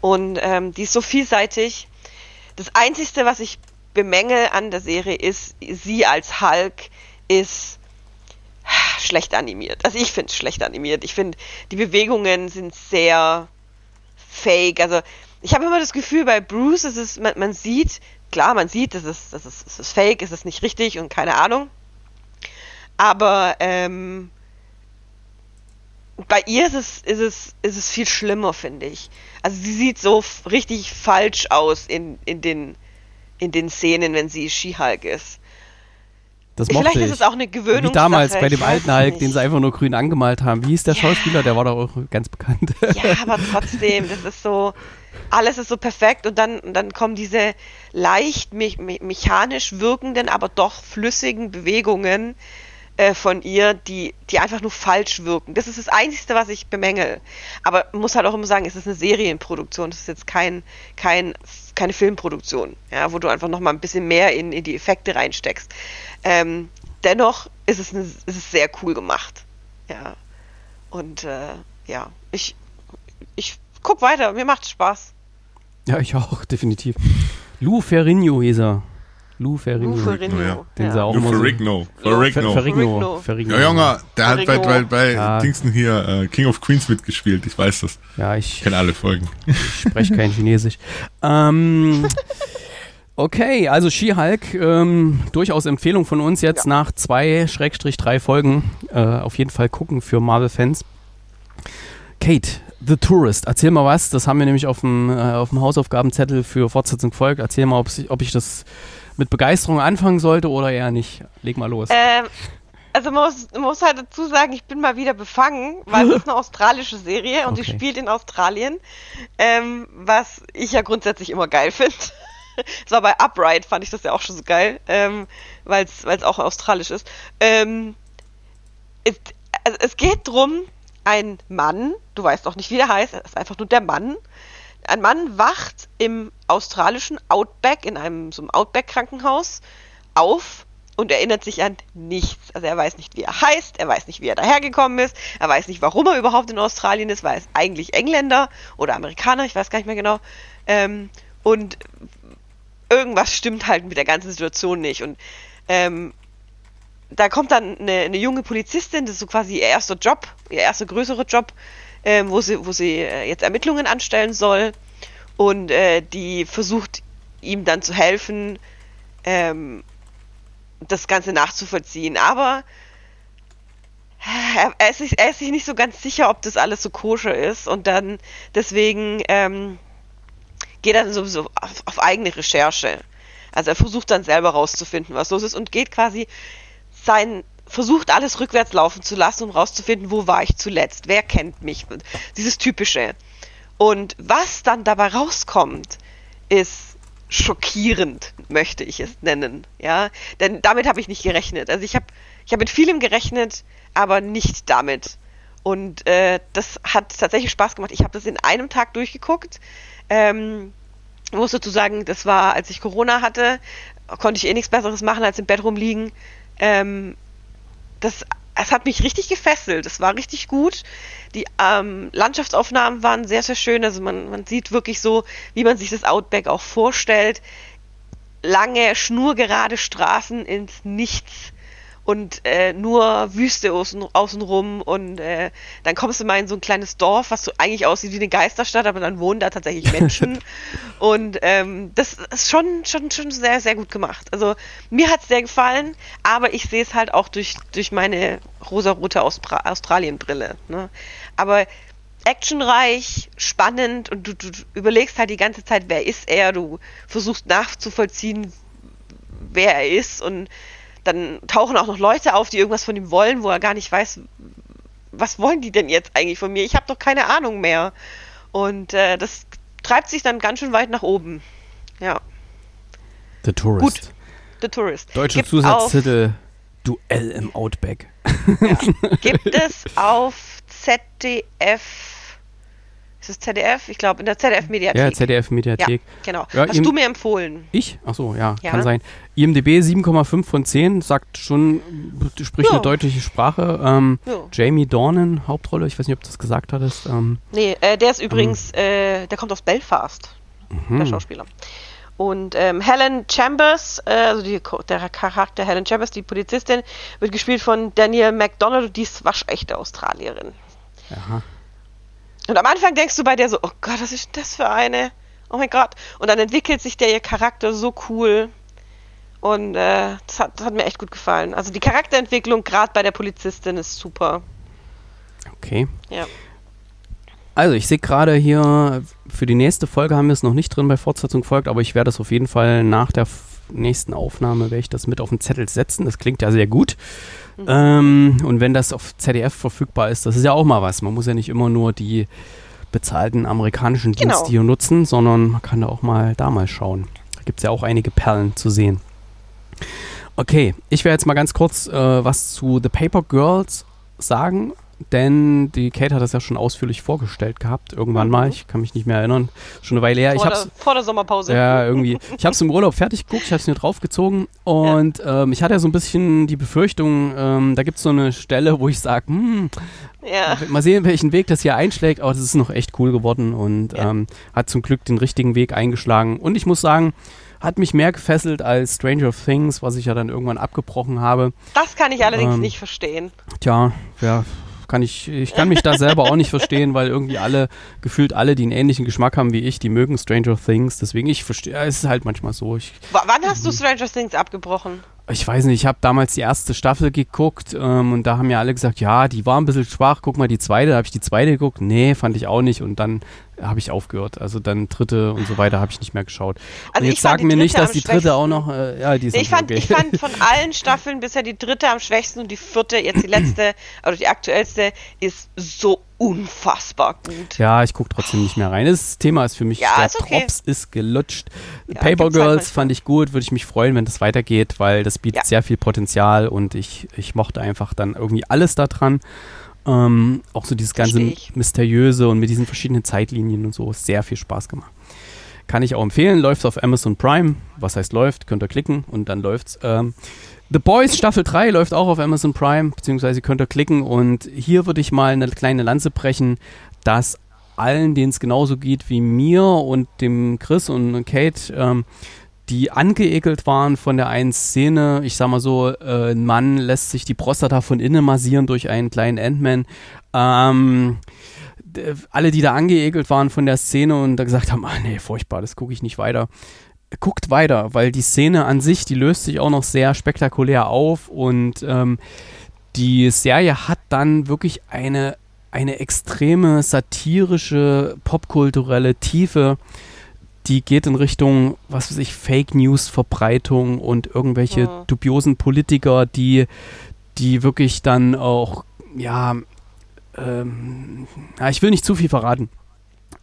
und ähm, die ist so vielseitig. Das Einzige, was ich bemängel an der Serie ist, sie als Hulk ist schlecht animiert. Also ich finde es schlecht animiert. Ich finde, die Bewegungen sind sehr fake. Also ich habe immer das Gefühl, bei Bruce ist es, man, man sieht, klar, man sieht, das ist, das ist, das ist fake, es ist nicht richtig und keine Ahnung. Aber ähm, bei ihr ist es, ist es, ist es viel schlimmer, finde ich. Also sie sieht so richtig falsch aus in, in, den, in den Szenen, wenn sie She-Hulk ist. Das mochte Vielleicht ich. ist es auch eine Gewöhnungssache. Wie damals bei dem alten Hulk, nicht. den sie einfach nur grün angemalt haben. Wie hieß der Ja. Schauspieler? Der war doch auch ganz bekannt. Ja, aber trotzdem, das ist so. alles ist so perfekt und dann, dann kommen diese leicht me me mechanisch wirkenden, aber doch flüssigen Bewegungen äh, von ihr, die, die einfach nur falsch wirken. Das ist das Einzige, was ich bemängel. Aber muss halt auch immer sagen, es ist eine Serienproduktion, es ist jetzt kein, kein, keine Filmproduktion, ja, wo du einfach noch mal ein bisschen mehr in, in die Effekte reinsteckst. Ähm, dennoch ist es, eine, ist es sehr cool gemacht. Ja. Und äh, ja, ich, ich guck weiter, mir macht Spaß. Ja, ich auch, definitiv. Lou Ferrigno hieß. Lou Ferrigno. Lou Ferrigno. Ja. Den ja. auch Lou Ferrigno. Fer Ferrigno. Ferrigno. Ferrigno. Ja, Junge, der hat bei, bei, bei Ja. Dingsten hier äh, King of Queens mitgespielt. Ich weiß das. Ja, Ich ich kenne alle Folgen. spreche kein Chinesisch. Ähm, okay, also She-Hulk, ähm, durchaus Empfehlung von uns jetzt Ja. nach zwei, Schrägstrich drei Folgen. Äh, auf jeden Fall gucken für Marvel-Fans. Kate, The Tourist, erzähl mal was. Das haben wir nämlich auf dem, äh, auf dem Hausaufgabenzettel für Fortsetzung folgt. Erzähl mal, ob, si- ob ich das mit Begeisterung anfangen sollte oder eher nicht. Leg mal los. Ähm, also man muss, man muss halt dazu sagen, ich bin mal wieder befangen, weil es ist eine australische Serie und Okay. sie spielt in Australien, ähm, was ich ja grundsätzlich immer geil finde. Es war bei Upright, fand ich das ja auch schon so geil, ähm, weil es auch australisch ist. Ähm, es, also es geht drum, ein Mann, du weißt auch nicht, wie der heißt, er ist einfach nur der Mann. Ein Mann wacht im australischen Outback, in einem so einem Outback-Krankenhaus auf und erinnert sich an nichts. Also er weiß nicht, wie er heißt, er weiß nicht, wie er dahergekommen ist, er weiß nicht, warum er überhaupt in Australien ist, weil er ist eigentlich Engländer oder Amerikaner, ich weiß gar nicht mehr genau. Ähm, und irgendwas stimmt halt mit der ganzen Situation nicht. Und ähm, da kommt dann eine, eine junge Polizistin, das ist so quasi ihr erster Job, ihr erster größerer Job, ähm, wo sie, wo sie äh, jetzt Ermittlungen anstellen soll. Und äh, die versucht ihm dann zu helfen, ähm, das Ganze nachzuvollziehen. Aber er, er, ist sich, er ist sich nicht so ganz sicher, ob das alles so koscher ist. Und dann deswegen ähm, geht er sowieso auf, auf eigene Recherche. Also er versucht dann selber rauszufinden, was los ist und geht quasi sein versucht alles rückwärts laufen zu lassen, um rauszufinden, wo war ich zuletzt, wer kennt mich, dieses typische. Und was dann dabei rauskommt, ist schockierend, möchte ich es nennen, ja, denn damit habe ich nicht gerechnet. Also ich habe ich habe mit vielem gerechnet, aber nicht damit. Und äh, das hat tatsächlich Spaß gemacht. Ich habe das in einem Tag durchgeguckt. Ähm, muss dazu sagen, das war, als ich Corona hatte, konnte ich eh nichts Besseres machen, als im Bett rumliegen. Ähm, das, es hat mich richtig gefesselt. Es war richtig gut. Die ähm, Landschaftsaufnahmen waren sehr, sehr schön. Also man, man sieht wirklich so, wie man sich das Outback auch vorstellt. Lange, schnurgerade Straßen ins Nichts und äh, nur Wüste außen, außenrum und äh, dann kommst du mal in so ein kleines Dorf, was so eigentlich aussieht wie eine Geisterstadt, aber dann wohnen da tatsächlich Menschen und ähm, das ist schon, schon, schon sehr, sehr gut gemacht. Also mir hat es sehr gefallen, aber ich sehe es halt auch durch, durch meine rosarote Australien-Brille. Ne? Aber actionreich, spannend und du, du, du überlegst halt die ganze Zeit, wer ist er, du versuchst nachzuvollziehen, wer er ist und dann tauchen auch noch Leute auf, die irgendwas von ihm wollen, wo er gar nicht weiß, was wollen die denn jetzt eigentlich von mir? Ich habe doch keine Ahnung mehr. Und äh, das treibt sich dann ganz schön weit nach oben. Ja, The Tourist. Gut. The Tourist. Deutsche Gibt Zusatztitel Duell im Outback. Auf, gibt es auf ZDF. Ist es ZDF? Ich glaube, in der ZDF-Mediathek. Ja, ZDF-Mediathek. Ja, genau. Ja, Hast du mir empfohlen? Ich? Ach so, ja, Ja. kann sein. IMDB 7,5 von 10, sagt schon, spricht eine deutliche Sprache. Ähm, Ja. Jamie Dornan, Hauptrolle, ich weiß nicht, ob du das gesagt hattest. Ähm, Nee, äh, der ist übrigens, äh, der kommt aus Belfast, der Schauspieler. Und ähm, Helen Chambers, äh, also die, der Charakter Helen Chambers, die Polizistin, wird gespielt von Danielle MacDonald die ist waschechte Australierin. aha. Und am Anfang denkst du bei der so, oh Gott, was ist denn das für eine? Oh mein Gott. Und dann entwickelt sich der ihr Charakter so cool. Und äh, das, hat, das hat mir echt gut gefallen. Also die Charakterentwicklung gerade bei der Polizistin ist super. Okay. Ja. Also, ich sehe gerade hier, für die nächste Folge haben wir es noch nicht drin bei Fortsetzung folgt, aber ich werde es auf jeden Fall nach der nächsten Aufnahme, werde ich das mit auf den Zettel setzen. Das klingt ja sehr gut. Ähm, und wenn das auf ZDF verfügbar ist, das ist ja auch mal was. Man muss ja nicht immer nur die bezahlten amerikanischen Genau. hier nutzen, sondern man kann da auch mal da mal schauen. Da gibt es ja auch einige Perlen zu sehen. Okay, ich werde jetzt mal ganz kurz äh, was zu The Paper Girls sagen, denn die Kate hat das ja schon ausführlich vorgestellt gehabt, irgendwann mal. Ich kann mich nicht mehr erinnern. Schon eine Weile her. Ich Vor, hab's, der, vor der Sommerpause. ja, irgendwie. Ich habe es im Urlaub fertig geguckt, ich habe es mir draufgezogen und ähm, ich hatte ja so ein bisschen die Befürchtung, ähm, da gibt es so eine Stelle, wo ich sage, hm, Ja. mal sehen, welchen Weg das hier einschlägt, aber das ist noch echt cool geworden und Ja. ähm, hat zum Glück den richtigen Weg eingeschlagen. Und ich muss sagen, hat mich mehr gefesselt als Stranger Things, was ich ja dann irgendwann abgebrochen habe. Das kann ich allerdings Ähm, nicht verstehen. Tja, ja, kann ich, ich kann mich da selber auch nicht verstehen, weil irgendwie alle, gefühlt alle, die einen ähnlichen Geschmack haben wie ich, die mögen Stranger Things. Deswegen, ich verstehe, es ist halt manchmal so. Ich, W wann hast du Stranger Things abgebrochen? Ich weiß nicht, ich habe damals die erste Staffel geguckt ähm, und da haben ja alle gesagt, ja, die war ein bisschen schwach, guck mal die zweite, da habe ich die zweite geguckt, nee, fand ich auch nicht und dann habe ich aufgehört. Also dann dritte und so weiter habe ich nicht mehr geschaut. Also und jetzt sagen mir nicht, dass die dritte auch noch, äh, ja, die ist Nee, ich, okay. fand, ich fand von allen Staffeln bisher die dritte am schwächsten und die vierte, jetzt die letzte, oder die aktuellste, ist so unfassbar gut. Ja, ich gucke trotzdem nicht mehr rein. Das Thema ist für mich, Ja, der ist okay. Drops ist gelutscht. Ja, Paper halt Girls manchmal. fand ich gut, würde ich mich freuen, wenn das weitergeht, weil das bietet Ja. sehr viel Potenzial und ich, ich mochte einfach dann irgendwie alles da dran. Ähm, auch so dieses ganze. Mysteriöse und mit diesen verschiedenen Zeitlinien und so, sehr viel Spaß gemacht. Kann ich auch empfehlen, läuft auf Amazon Prime. Was heißt läuft? Könnt ihr klicken und dann läuft's. Ähm, The Boys Staffel 3 läuft auch auf Amazon Prime, beziehungsweise könnt ihr klicken und hier würde ich mal eine kleine Lanze brechen, dass allen, denen es genauso geht wie mir und dem Chris und Kate, ähm, die angeekelt waren von der einen Szene, ich sag mal so, äh, ein Mann lässt sich die Prostata von innen massieren durch einen kleinen Ant-Man. Ähm, alle, die da angeekelt waren von der Szene und da gesagt haben, ah nee, furchtbar, das gucke ich nicht weiter. Guckt weiter, weil die Szene an sich, die löst sich auch noch sehr spektakulär auf und ähm, die Serie hat dann wirklich eine, eine extreme satirische, popkulturelle Tiefe, die geht in Richtung, was weiß ich, Fake News Verbreitung und irgendwelche Mhm. dubiosen Politiker, die, die wirklich dann auch, ja, ähm, ja, ich will nicht zu viel verraten.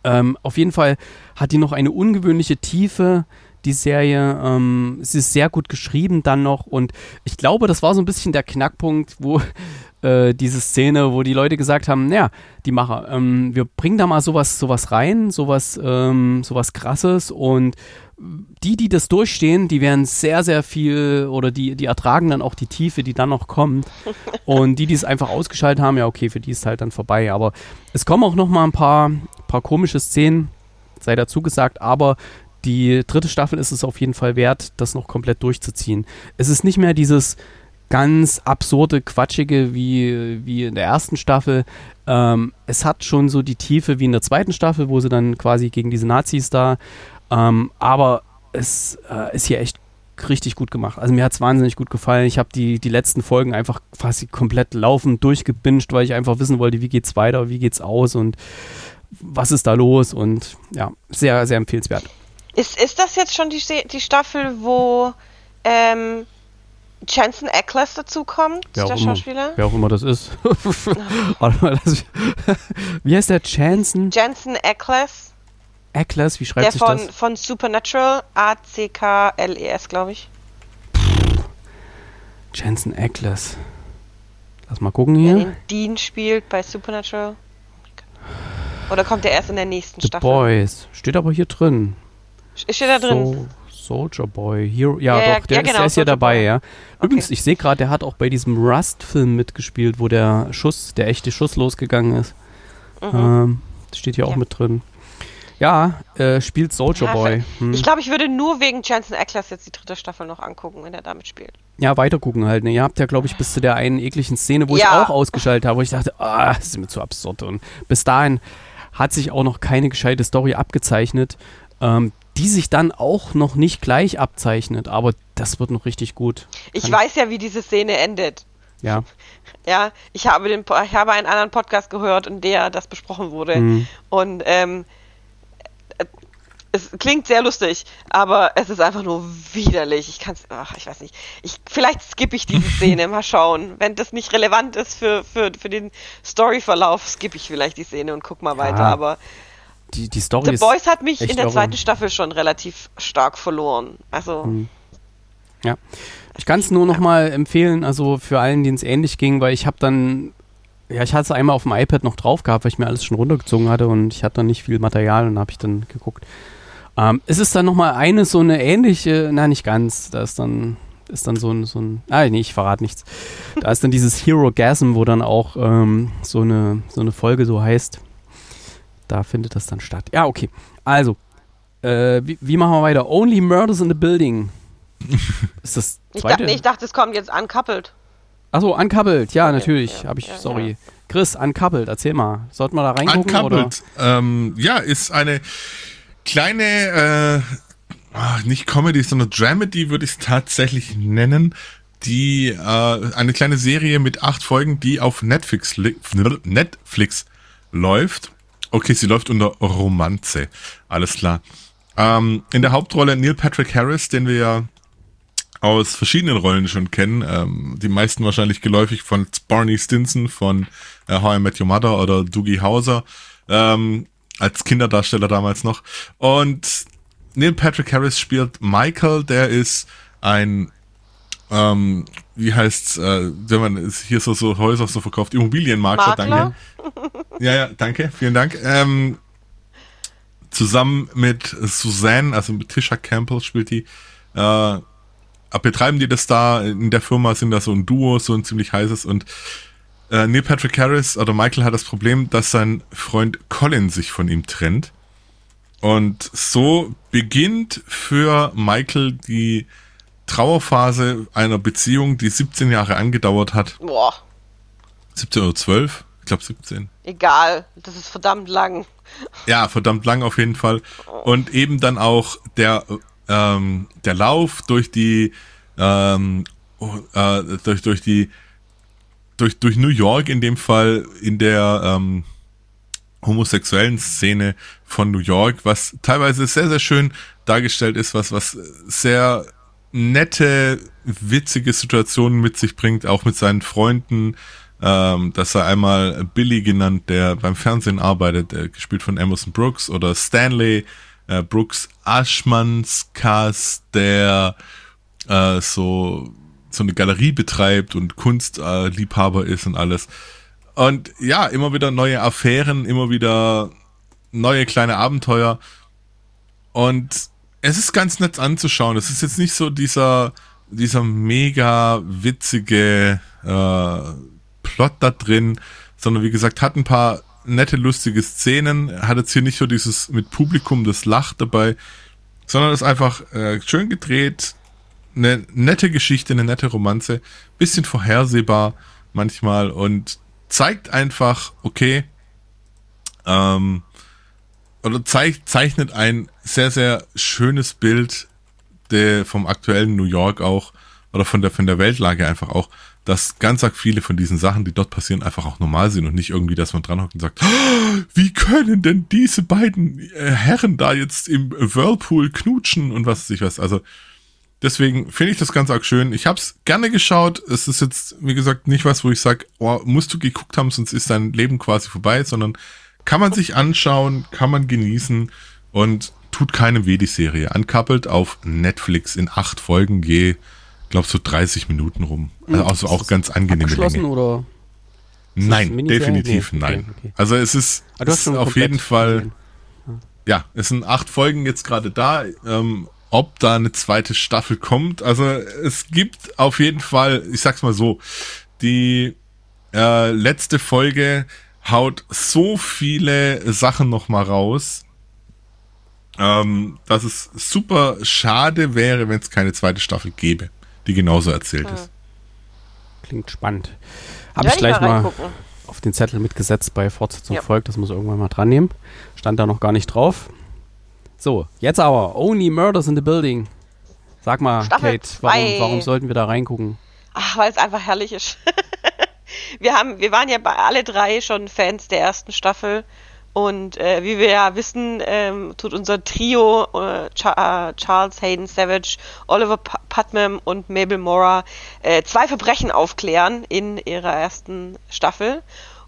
Ähm, auf jeden Fall hat die noch eine ungewöhnliche Tiefe, die Serie. Ähm, sie ist sehr gut geschrieben dann noch und ich glaube, das war so ein bisschen der Knackpunkt, wo äh, diese Szene, wo die Leute gesagt haben, naja, die Macher, ähm, wir bringen da mal sowas, sowas rein, sowas, ähm, sowas krasses und die, die das durchstehen, die werden sehr, sehr viel oder die, die ertragen dann auch die Tiefe, die dann noch kommt. Und die, die es einfach ausgeschaltet haben, ja, okay, für die ist halt dann vorbei. Aber es kommen auch noch mal ein paar, paar komische Szenen, sei dazu gesagt, aber die dritte Staffel ist es auf jeden Fall wert, das noch komplett durchzuziehen. Es ist nicht mehr dieses ganz absurde, quatschige wie, wie in der ersten Staffel. Ähm, es hat schon so die Tiefe wie in der zweiten Staffel, wo sie dann quasi gegen diese Nazis da ähm, aber es äh, ist hier echt richtig gut gemacht. Also mir hat es wahnsinnig gut gefallen. Ich habe die, die letzten Folgen einfach quasi komplett laufend durchgebinged, weil ich einfach wissen wollte, wie geht's weiter, wie geht's aus und was ist da los und ja, sehr, sehr empfehlenswert. Ist, ist das jetzt schon die, die Staffel, wo ähm, Jensen Ackles dazukommt, der immer. Schauspieler? Wer auch immer das ist. Wie heißt der? Chanson Jensen Ackles, Ackles? Wie schreibt der sich von, das? von Supernatural, A-C-K-L-E-S, E glaube ich. Chanson Ackles. Lass mal gucken Der hier. den Dean spielt bei Supernatural. Oder kommt der erst in der nächsten The Staffel? Boys. Steht aber hier drin. Steht da drin? So, Soldier Boy. Hero, ja, Ja, ja, doch, der, ja, ist, genau, der ist hier Soldier dabei, Boy. ja. Übrigens, ich sehe gerade, der hat auch bei diesem Rust-Film mitgespielt, wo der Schuss, der echte Schuss losgegangen ist. Mhm. Ähm, das steht hier auch Ja. mit drin. Ja, äh, spielt Soldier Ja, Boy. Hm. Ich glaube, ich würde nur wegen Jensen Ackles jetzt die dritte Staffel noch angucken, wenn er damit spielt. Ja, weiter gucken halt. Ne? Ihr habt ja, glaube ich, bis zu der einen ekligen Szene, wo ich Ja. auch ausgeschaltet habe, wo ich dachte, ah, das ist mir zu absurd. Und bis dahin hat sich auch noch keine gescheite Story abgezeichnet, ähm, die sich dann auch noch nicht gleich abzeichnet. Aber das wird noch richtig gut. Ich Kann- weiß ja, wie diese Szene endet. Ja. Ja, ich habe, den, ich habe einen anderen Podcast gehört, in der das besprochen wurde. Mhm. Und ähm, äh, es klingt sehr lustig, aber es ist einfach nur widerlich. Ich kann es, ach, ich weiß nicht. Ich, vielleicht skippe ich diese Szene, mal schauen. Wenn das nicht relevant ist für, für, für den Storyverlauf, skippe ich vielleicht die Szene und guck mal weiter. Aber Die, die Story The Boys hat mich in der irre. zweiten Staffel schon relativ stark verloren. Also, Hm. Ja. Ich kann es nur noch mal empfehlen, also für allen, denen es ähnlich ging, weil ich habe dann, ja, ich hatte es einmal auf dem iPad noch drauf gehabt, weil ich mir alles schon runtergezogen hatte und ich hatte dann nicht viel Material und habe ich dann geguckt. Ähm, es ist dann noch mal eine so eine ähnliche, na nicht ganz, da ist dann ist dann so ein, so ein, ah nee, ich verrate nichts. Da ist dann dieses Hero Gasm, wo dann auch ähm, so, eine, so eine Folge so heißt. Da findet das dann statt. Ja, okay. Also, äh, wie, wie machen wir weiter? Only Murders in the Building. Ist das ich, zweite? dachte, nee, ich dachte, es kommt jetzt uncoupled. Achso, Uncoupled, ja, natürlich. ja, Habe ich, ja, sorry. ja. Chris, Uncoupled, erzähl mal. Sollten wir da reingucken? Oder? Uncoupled, ähm, ja, ist eine kleine, äh, ach, nicht Comedy, sondern Dramedy würde ich es tatsächlich nennen. Die, äh, eine kleine Serie mit acht Folgen, die auf Netflix, li- Netflix läuft. Okay, sie läuft unter Romanze. Alles klar. Ähm, in der Hauptrolle Neil Patrick Harris, den wir ja aus verschiedenen Rollen schon kennen. Ähm, die meisten wahrscheinlich geläufig von Barney Stinson von äh, How I Met Your Mother oder Doogie Hauser ähm, als Kinderdarsteller damals noch. Und Neil Patrick Harris spielt Michael, der ist ein ähm, wie heißt's, äh, wenn man ist hier so, so Häuser so verkauft, Immobilienmakler, Makler? danke. Ja, ja, danke, vielen Dank. Ähm, zusammen mit Suzanne, also mit Tisha Campbell spielt die, äh, betreiben die das da in der Firma, sind da so ein Duo, so ein ziemlich heißes und äh, Neil Patrick Harris oder Michael hat das Problem, dass sein Freund Colin sich von ihm trennt. Und so beginnt für Michael die Trauerphase einer Beziehung, die 17 Jahre angedauert hat. Boah, 17 oder 12? Ich glaube 17. egal. Das ist verdammt lang. Ja, verdammt lang auf jeden Fall. Und eben dann auch der, ähm, der Lauf durch die, ähm, äh, durch, durch die, durch, durch New York in dem Fall in der ähm, homosexuellen Szene von New York, was teilweise sehr, sehr schön dargestellt ist, was, was sehr nette, witzige Situationen mit sich bringt, auch mit seinen Freunden, ähm, dass er einmal Billy genannt, der beim Fernsehen arbeitet, äh, gespielt von Emerson Brooks, oder Stanley äh, Brooks Aschmannskas, der äh, so, so eine Galerie betreibt und Kunstliebhaber Liebhaber ist und alles. Und ja, immer wieder neue Affären, immer wieder neue kleine Abenteuer. Und es ist ganz nett anzuschauen. Es ist jetzt nicht so dieser, dieser mega witzige äh, Plot da drin, sondern wie gesagt, hat ein paar nette, lustige Szenen, hat jetzt hier nicht so dieses mit Publikum, das lacht dabei, sondern ist einfach äh, schön gedreht, eine nette Geschichte, eine nette Romanze, bisschen vorhersehbar manchmal und zeigt einfach, okay, ähm, oder zeich, zeichnet ein sehr, sehr schönes Bild der, vom aktuellen New York auch, oder von der, von der Weltlage einfach auch, dass ganz arg viele von diesen Sachen, die dort passieren, einfach auch normal sind und nicht irgendwie, dass man dranhockt und sagt, "Oh, wie können denn diese beiden äh, Herren da jetzt im Whirlpool knutschen und was weiß ich was. Also, deswegen finde ich das ganz arg schön. Ich habe es gerne geschaut. Es ist jetzt, wie gesagt, nicht was, wo ich sage, oh, musst du geguckt haben, sonst ist dein Leben quasi vorbei, sondern kann man sich anschauen, kann man genießen und tut keinem weh die Serie. Uncoupled auf Netflix in acht Folgen je, glaub so 30 Minuten rum. Also, also auch ganz angenehme Abgeschlossen Länge. oder? Nein, definitiv Nee, okay, nein. okay. Also es ist, Ah, ist auf jeden Fall, gesehen. ja, es sind acht Folgen jetzt gerade da. Ähm, ob da eine zweite Staffel kommt, also es gibt auf jeden Fall, ich sag's mal so, die äh, letzte Folge haut so viele Sachen noch mal raus, ähm, dass es super schade wäre, wenn es keine zweite Staffel gäbe, die genauso erzählt ist. Klingt spannend. Habe Werd ich gleich mal reingucken. auf den Zettel mitgesetzt bei Fortsetzung Ja. folgt. Das muss ich irgendwann mal dran nehmen. Stand da noch gar nicht drauf. So, jetzt aber. Only Murders in the Building. Sag mal, Staffel Kate, warum, warum sollten wir da reingucken? Ach, weil es einfach herrlich ist. wir haben, wir waren ja bei alle drei schon Fans der ersten Staffel Und äh, wie wir ja wissen, ähm, tut unser Trio, äh, äh, Charles Hayden Savage, Oliver Putnam und Mabel Mora, äh, zwei Verbrechen aufklären in ihrer ersten Staffel.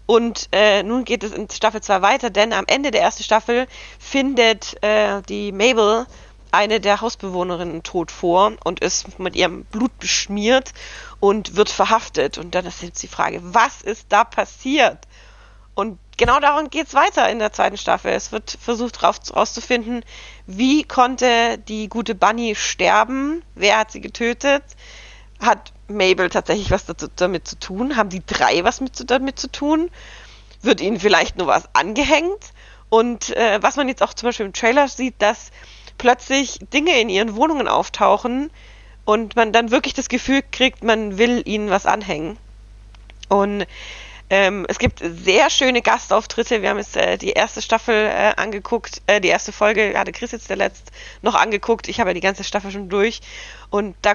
Und äh, nun geht es in Staffel 2 weiter, denn am Ende der ersten Staffel findet äh, die Mabel eine der Hausbewohnerinnen tot vor und ist mit ihrem Blut beschmiert und wird verhaftet. Und dann ist jetzt die Frage, was ist da passiert? Und genau darum geht es weiter in der zweiten Staffel. Es wird versucht herauszufinden, wie konnte die gute Bunny sterben? Wer hat sie getötet? Hat Mabel tatsächlich was dazu, damit zu tun? Haben die drei was mit, damit zu tun? Wird ihnen vielleicht nur was angehängt? Und äh, was man jetzt auch zum Beispiel im Trailer sieht, dass plötzlich Dinge in ihren Wohnungen auftauchen und man dann wirklich das Gefühl kriegt, man will ihnen was anhängen. Und ähm, es gibt sehr schöne Gastauftritte. Wir haben jetzt äh, die erste Staffel äh, angeguckt, äh, die erste Folge hatte Chris jetzt der letzt noch angeguckt. Ich habe ja die ganze Staffel schon durch. Und da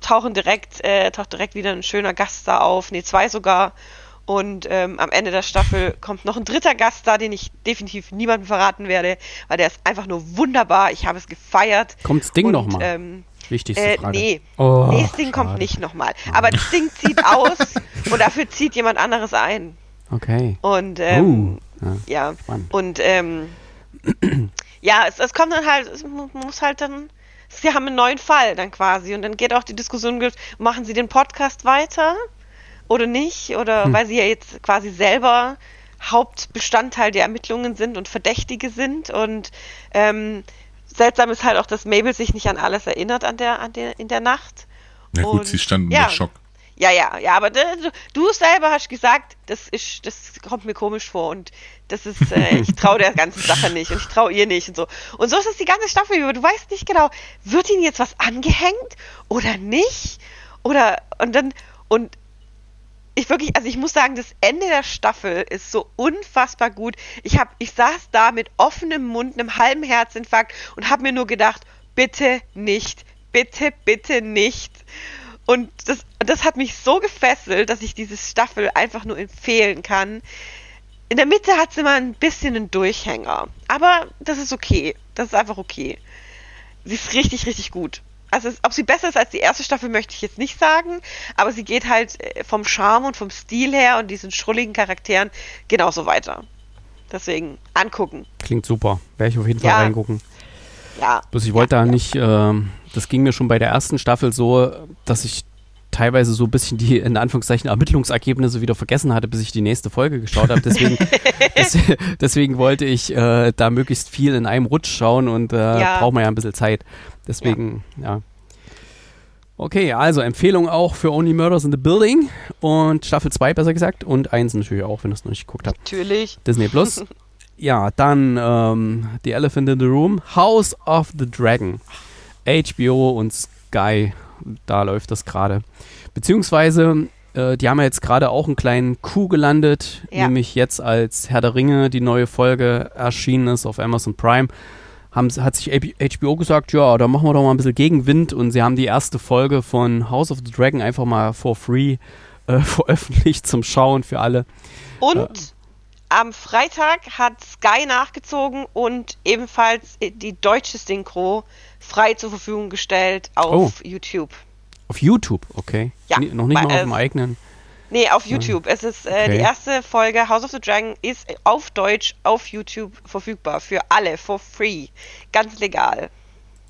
tauchen direkt, äh, taucht direkt wieder ein schöner Gast da auf, nee, zwei sogar. Und ähm, am Ende der Staffel kommt noch ein dritter Gast da, den ich definitiv niemandem verraten werde, weil der ist einfach nur wunderbar. Ich habe es gefeiert. Kommt Sting nochmal? Ähm, Wichtigste äh, Frage. nee, Oh, nee, Sting kommt schade. nicht nochmal. Aber Sting zieht aus und dafür zieht jemand anderes ein. Okay. Und ähm, oh. Ja. ja, und ähm, ja, es, es kommt dann halt, es mu- muss halt dann, sie haben einen neuen Fall dann quasi und dann geht auch die Diskussion, machen sie den Podcast weiter oder nicht? Oder Hm. weil sie ja jetzt quasi selber Hauptbestandteil der Ermittlungen sind und Verdächtige sind und ähm, seltsam ist halt auch, dass Mabel sich nicht an alles erinnert an der, an der, in der Nacht. Ja gut, Und- sie stand ja. Schock. Ja, ja, ja, aber du, du selber hast gesagt, das ist, das kommt mir komisch vor und das ist, äh, ich traue der ganzen Sache nicht und ich traue ihr nicht und so. Und so ist es die ganze Staffel über. Du weißt nicht genau, wird ihnen jetzt was angehängt oder nicht? Oder, und dann, und ich wirklich, also ich muss sagen, das Ende der Staffel ist so unfassbar gut. Ich hab, ich saß da mit offenem Mund, einem halben Herzinfarkt und habe mir nur gedacht, bitte nicht, bitte, bitte nicht. Und das, das hat mich so gefesselt, dass ich diese Staffel einfach nur empfehlen kann. In der Mitte hat sie mal ein bisschen einen Durchhänger. Aber das ist okay. Das ist einfach okay. Sie ist richtig, richtig gut. Also, ob sie besser ist als die erste Staffel, möchte ich jetzt nicht sagen. Aber sie geht halt äh, vom Charme und vom Stil her und diesen schrulligen Charakteren genauso weiter. Deswegen angucken. Klingt super. Werde ich auf jeden Fall Ja. reingucken. Ja. Bloß ich wollte da nicht, ähm, das ging mir schon bei der ersten Staffel so, dass ich teilweise so ein bisschen die, in Anführungszeichen, Ermittlungsergebnisse wieder vergessen hatte, bis ich die nächste Folge geschaut habe. Deswegen, des, deswegen wollte ich äh, da möglichst viel in einem Rutsch schauen und äh, Ja. braucht man ja ein bisschen Zeit. Deswegen, ja. Okay, also Empfehlung auch für Only Murders in the Building und Staffel 2 besser gesagt und 1 natürlich auch, wenn ihr es noch nicht geguckt habt. Natürlich. Disney Plus. ja, dann ähm, The Elephant in the Room, House of the Dragon. HBO und Sky, da läuft das gerade. Beziehungsweise, äh, die haben ja jetzt gerade auch einen kleinen Coup gelandet, Ja. nämlich jetzt als Herr der Ringe die neue Folge erschienen ist auf Amazon Prime. Haben, hat sich HBO gesagt, ja, da machen wir doch mal ein bisschen Gegenwind und sie haben die erste Folge von House of the Dragon einfach mal for free äh, veröffentlicht zum Schauen für alle. Und am Freitag hat Sky nachgezogen und ebenfalls die deutsche Synchro frei zur Verfügung gestellt auf YouTube. Auf YouTube, okay. Ja, Nee, noch nicht weil, mal auf äh, dem eigenen. Nee, auf YouTube. Es ist äh, Okay. die erste Folge House of the Dragon ist auf Deutsch auf YouTube verfügbar für alle for free, ganz legal.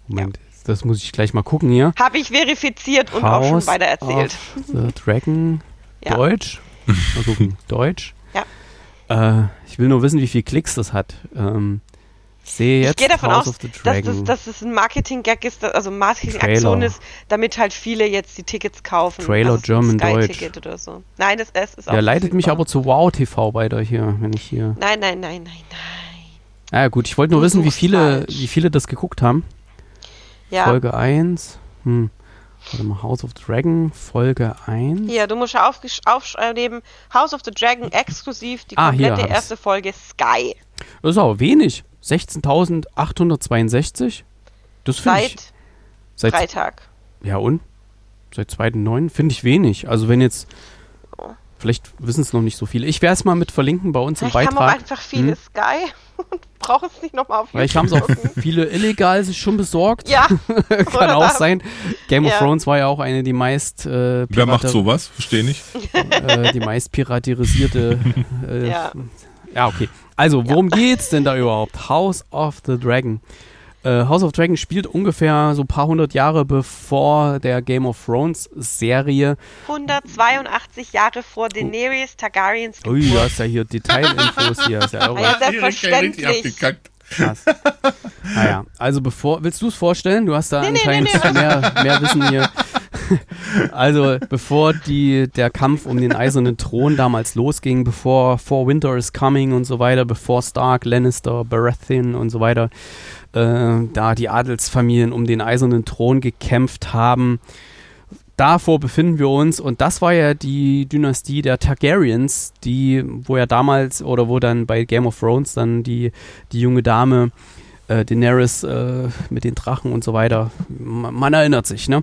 Moment, das muss ich gleich mal gucken hier. Habe ich verifiziert und auch schon House weiter erzählt. of the Dragon, Ja. Deutsch. Mal gucken, Deutsch. Ja. Äh, ich will nur wissen, wie viele Klicks das hat. Ähm, sehe Ich jetzt gehe davon House aus, dass das, dass es ein Marketing-Gag ist, also Marketing-Aktion ist, damit halt viele jetzt die Tickets kaufen. Trailer Also es German Deutsch. Oder so. Nein, das es ist auch Der leitet mich aber zu Wow TV weiter hier, wenn ich hier. Nein, nein, nein, nein, nein. Ah, gut, ich wollte nur Du wissen, wie viele, falsch. wie viele das geguckt haben. Ja. Folge 1. Hm. Warte mal, House of the Dragon, Folge 1. Hier, du musst ja aufschreiben, House of the Dragon exklusiv, die Ah, komplette ich's. erste Folge Sky. Das ist aber wenig. 16.862. Das finde ich. Seit Freitag. Ja und? Seit 2.9. finde ich wenig. Also wenn jetzt Vielleicht wissen es noch nicht so viele. Ich werde es mal mit verlinken bei uns im Vielleicht haben auch Beitrag. einfach viele Hm? Sky und brauchen es nicht nochmal auf Vielleicht haben es auch viele illegal sich schon besorgt. Ja, Kann auch sein. Game of Ja. Thrones war ja auch eine die meist äh, Wer macht sowas? Verstehe nicht. äh, die meist piraterisierte. Äh, Ja. ja. okay. Also, worum geht's denn da überhaupt? House of the Dragon. Äh, House of Dragon spielt ungefähr so ein paar hundert Jahre bevor der Game of Thrones Serie. 182 Jahre vor Daenerys Targaryens Ui, Geburt. du hast ja hier Detailinfos hier. Ist ja irre. Ja, richtig selbstverständlich. Krass. Naja, also bevor, willst du es vorstellen? Du hast da nee, anscheinend nee, nee. Mehr, mehr Wissen hier. Also, bevor die, der Kampf um den eisernen Thron damals losging, bevor For Winter is Coming und so weiter, bevor Stark, Lannister, Baratheon und so weiter, äh, da die Adelsfamilien um den eisernen Thron gekämpft haben, davor befinden wir uns und das war ja die Dynastie der Targaryens, die, wo ja damals oder wo dann bei Game of Thrones dann die, die junge Dame äh, Daenerys äh, mit den Drachen und so weiter, man, man erinnert sich, ne?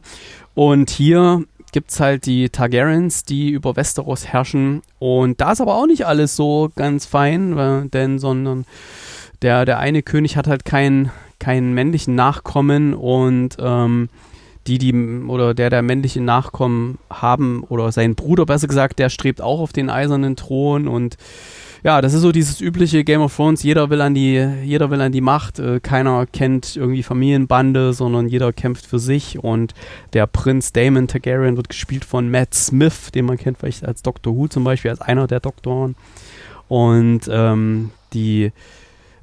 Und hier gibt es halt die Targaryens, die über Westeros herrschen. Und da ist aber auch nicht alles so ganz fein, denn sondern der, der eine König hat halt keinen keinen männlichen Nachkommen und ähm, die, die, oder der, der männliche Nachkommen haben, oder sein Bruder besser gesagt, der strebt auch auf den eisernen Thron und ja, das ist so dieses übliche Game of Thrones, jeder will an die, jeder will an die Macht, äh, keiner kennt irgendwie Familienbande, sondern jeder kämpft für sich. Und der Prinz Damon Targaryen wird gespielt von Matt Smith, den man kennt vielleicht als Doctor Who zum Beispiel, als einer der Doktoren. Und ähm, die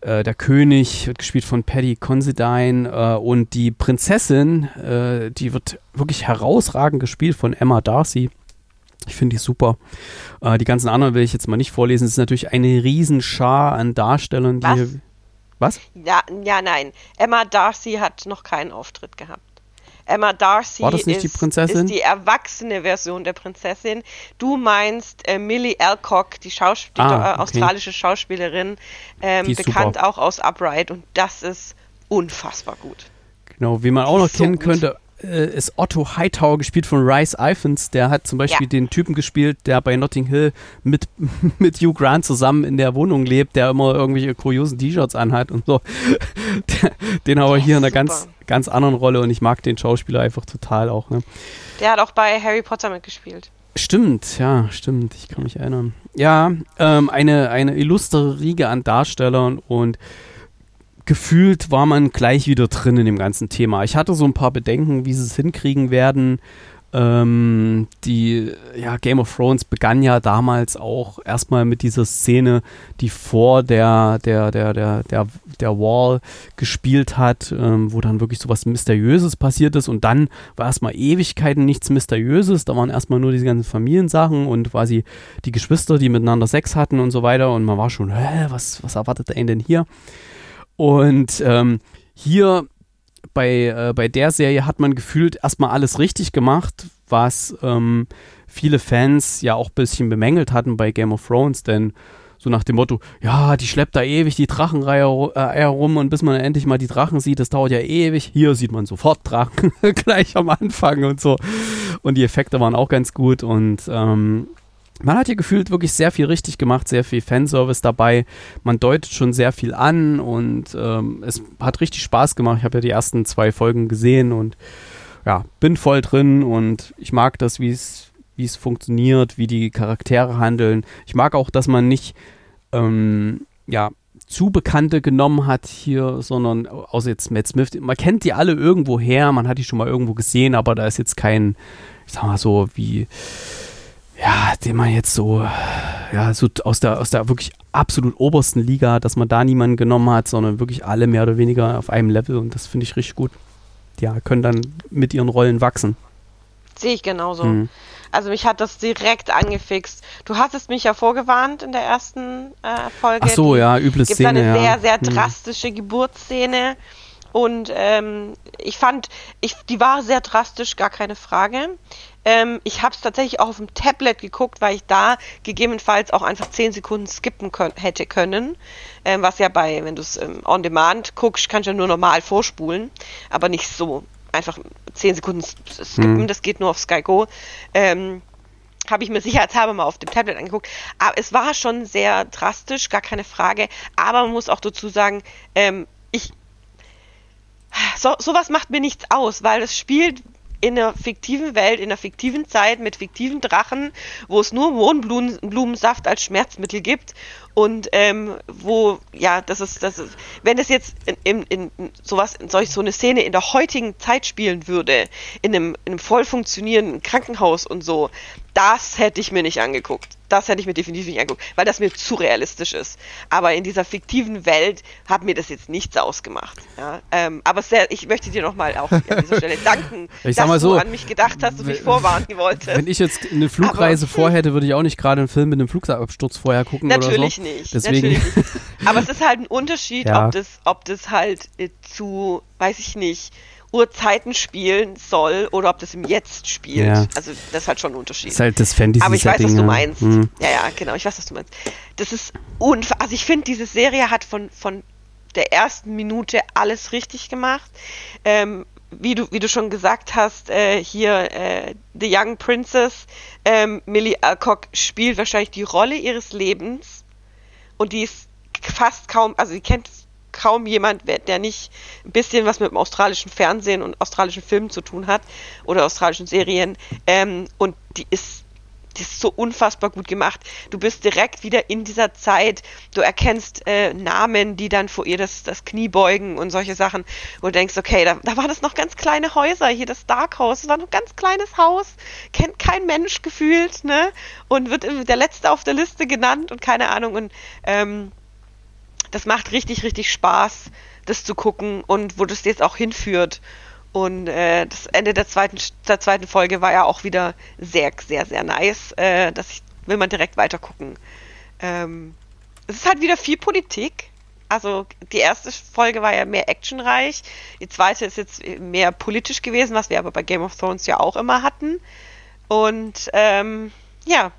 äh, der König wird gespielt von Paddy Considine äh, und die Prinzessin, äh, die wird wirklich herausragend gespielt von Emma Darcy. Ich finde die super. Äh, die ganzen anderen will ich jetzt mal nicht vorlesen. Es ist natürlich eine Riesenschar an Darstellern, die Was? hier. Was? Ja, ja, nein. Emma Darcy hat noch keinen Auftritt gehabt. Emma Darcy War das nicht die ist, Prinzessin? ist die erwachsene Version der Prinzessin. Du meinst äh, Millie Alcock, die, Schaus die Ah, do- äh, okay. australische Schauspielerin, ähm, Die ist bekannt super. auch aus Upright und das ist unfassbar gut. Genau, wie man auch noch So kennen gut. könnte, äh, ist Otto Hightower gespielt von Rice Iphans. Der hat zum Beispiel Ja. den Typen gespielt, der bei Notting Hill mit, mit Hugh Grant zusammen in der Wohnung lebt, der immer irgendwelche kuriosen T-Shirts anhat und so. Den aber hier in einer ganz, ganz anderen Rolle und ich mag den Schauspieler einfach total auch. Ne? Der hat auch bei Harry Potter mitgespielt. Stimmt, ja, stimmt. Ich kann mich erinnern. Ja, ähm, eine, eine illustre Riege an Darstellern und gefühlt war man gleich wieder drin in dem ganzen Thema. Ich hatte so ein paar Bedenken, wie sie es hinkriegen werden. Ähm, die, ja, Game of Thrones begann ja damals auch erstmal mit dieser Szene, die vor der, der, der, der, der, der Wall gespielt hat, ähm, wo dann wirklich so was Mysteriöses passiert ist und dann war erstmal Ewigkeiten nichts Mysteriöses, da waren erstmal nur diese ganzen Familiensachen und quasi die Geschwister, die miteinander Sex hatten und so weiter und man war schon, hä, was, was erwartet einen denn hier? Und ähm, hier bei, äh, bei der Serie hat man gefühlt erstmal alles richtig gemacht, was ähm, viele Fans ja auch ein bisschen bemängelt hatten bei Game of Thrones, denn so nach dem Motto, ja, die schleppt da ewig die Drachenreihe äh, herum und bis man endlich mal die Drachen sieht, das dauert ja ewig. Hier sieht man sofort Drachen gleich am Anfang und so. Und die Effekte waren auch ganz gut und ähm, man hat hier gefühlt wirklich sehr viel richtig gemacht, sehr viel Fanservice dabei. Man deutet schon sehr viel an und ähm, es hat richtig Spaß gemacht. Ich habe ja die ersten zwei Folgen gesehen und ja, bin voll drin und ich mag das, wie es wie es funktioniert, wie die Charaktere handeln. Ich mag auch, dass man nicht ähm, ja zu Bekannte genommen hat hier, sondern außer jetzt Matt Smith. Man kennt die alle irgendwo her, man hat die schon mal irgendwo gesehen, aber da ist jetzt kein, ich sag mal so, wie ja, den man jetzt so, ja, so aus der, aus der wirklich absolut obersten Liga, dass man da niemanden genommen hat, sondern wirklich alle mehr oder weniger auf einem Level und das finde ich richtig gut. Ja, können dann mit ihren Rollen wachsen. Sehe ich genauso. Mhm. Also mich hat das direkt angefixt. Du hattest mich ja vorgewarnt in der ersten äh, Folge. Ach so, ja, üble gibt Szene, eine ja. sehr, sehr Hm. drastische Geburtsszene. Und ähm, ich fand, ich, die war sehr drastisch, gar keine Frage. Ähm, ich habe es tatsächlich auch auf dem Tablet geguckt, weil ich da gegebenenfalls auch einfach 10 Sekunden skippen können, hätte können. Ähm, was ja bei, wenn du es ähm, on demand guckst, kannst du ja nur normal vorspulen, aber nicht so. Einfach 10 Sekunden skippen, Hm. das geht nur auf Sky Go. Ähm, habe ich mir sicherheitshalber mal auf dem Tablet angeguckt. Aber es war schon sehr drastisch, gar keine Frage. Aber man muss auch dazu sagen, ähm, ich so, sowas macht mir nichts aus, weil es spielt in einer fiktiven Welt, in einer fiktiven Zeit mit fiktiven Drachen, wo es nur Mohnblumensaft als Schmerzmittel gibt und ähm, wo, ja, das ist, das ist, wenn es jetzt in, in, in sowas, in solch so eine Szene in der heutigen Zeit spielen würde, in einem, in einem voll funktionierenden Krankenhaus und so, das hätte ich mir nicht angeguckt. Das hätte ich mir definitiv nicht angeguckt, weil das mir zu realistisch ist. Aber in dieser fiktiven Welt hat mir das jetzt nichts ausgemacht. Ja? Ähm, aber sehr, ich möchte dir nochmal auch an dieser Stelle danken, Ich dass sag mal so, du an mich gedacht hast und mich vorwarnen wolltest. Wenn ich jetzt eine Flugreise Aber- vorhätte, würde ich auch nicht gerade einen Film mit einem Flugabsturz vorher gucken Natürlich oder so. nicht. Deswegen, Natürlich nicht. Aber es ist halt ein Unterschied, Ja. ob, das, ob das halt äh, zu, weiß ich nicht, Uhrzeiten spielen soll oder ob das im Jetzt spielt. Ja. Also das ist halt schon ein Unterschied. ist halt das Fantasy Aber ich weiß, was du meinst. Hm. Ja, ja, genau, ich weiß, was du meinst. Das ist unf also ich finde, diese Serie hat von, von der ersten Minute alles richtig gemacht. Ähm, wie du, wie du schon gesagt hast, äh, hier äh, The Young Princess, ähm, Millie Alcock spielt wahrscheinlich die Rolle ihres Lebens und die ist fast kaum, also die kennt kaum jemand, der nicht ein bisschen was mit dem australischen Fernsehen und australischen Filmen zu tun hat oder australischen Serien. Ähm, und die ist, die ist so unfassbar gut gemacht. Du bist direkt wieder in dieser Zeit. Du erkennst äh, Namen, die dann vor ihr das, das Knie beugen und solche Sachen. Du denkst, okay, da, da waren das noch ganz kleine Häuser. Hier das Dark House, das war noch ein ganz kleines Haus. Kennt kein Mensch gefühlt, ne? Und wird der Letzte auf der Liste genannt und keine Ahnung. Und ähm, das macht richtig, richtig Spaß, das zu gucken und wo das jetzt auch hinführt. Und äh, das Ende der zweiten, der zweiten Folge war ja auch wieder sehr, sehr, sehr nice. Äh, ich will man direkt weiter gucken. Ähm, es ist halt wieder viel Politik. Also die erste Folge war ja mehr actionreich. Die zweite ist jetzt mehr politisch gewesen, was wir aber bei Game of Thrones ja auch immer hatten. Und ähm, ja,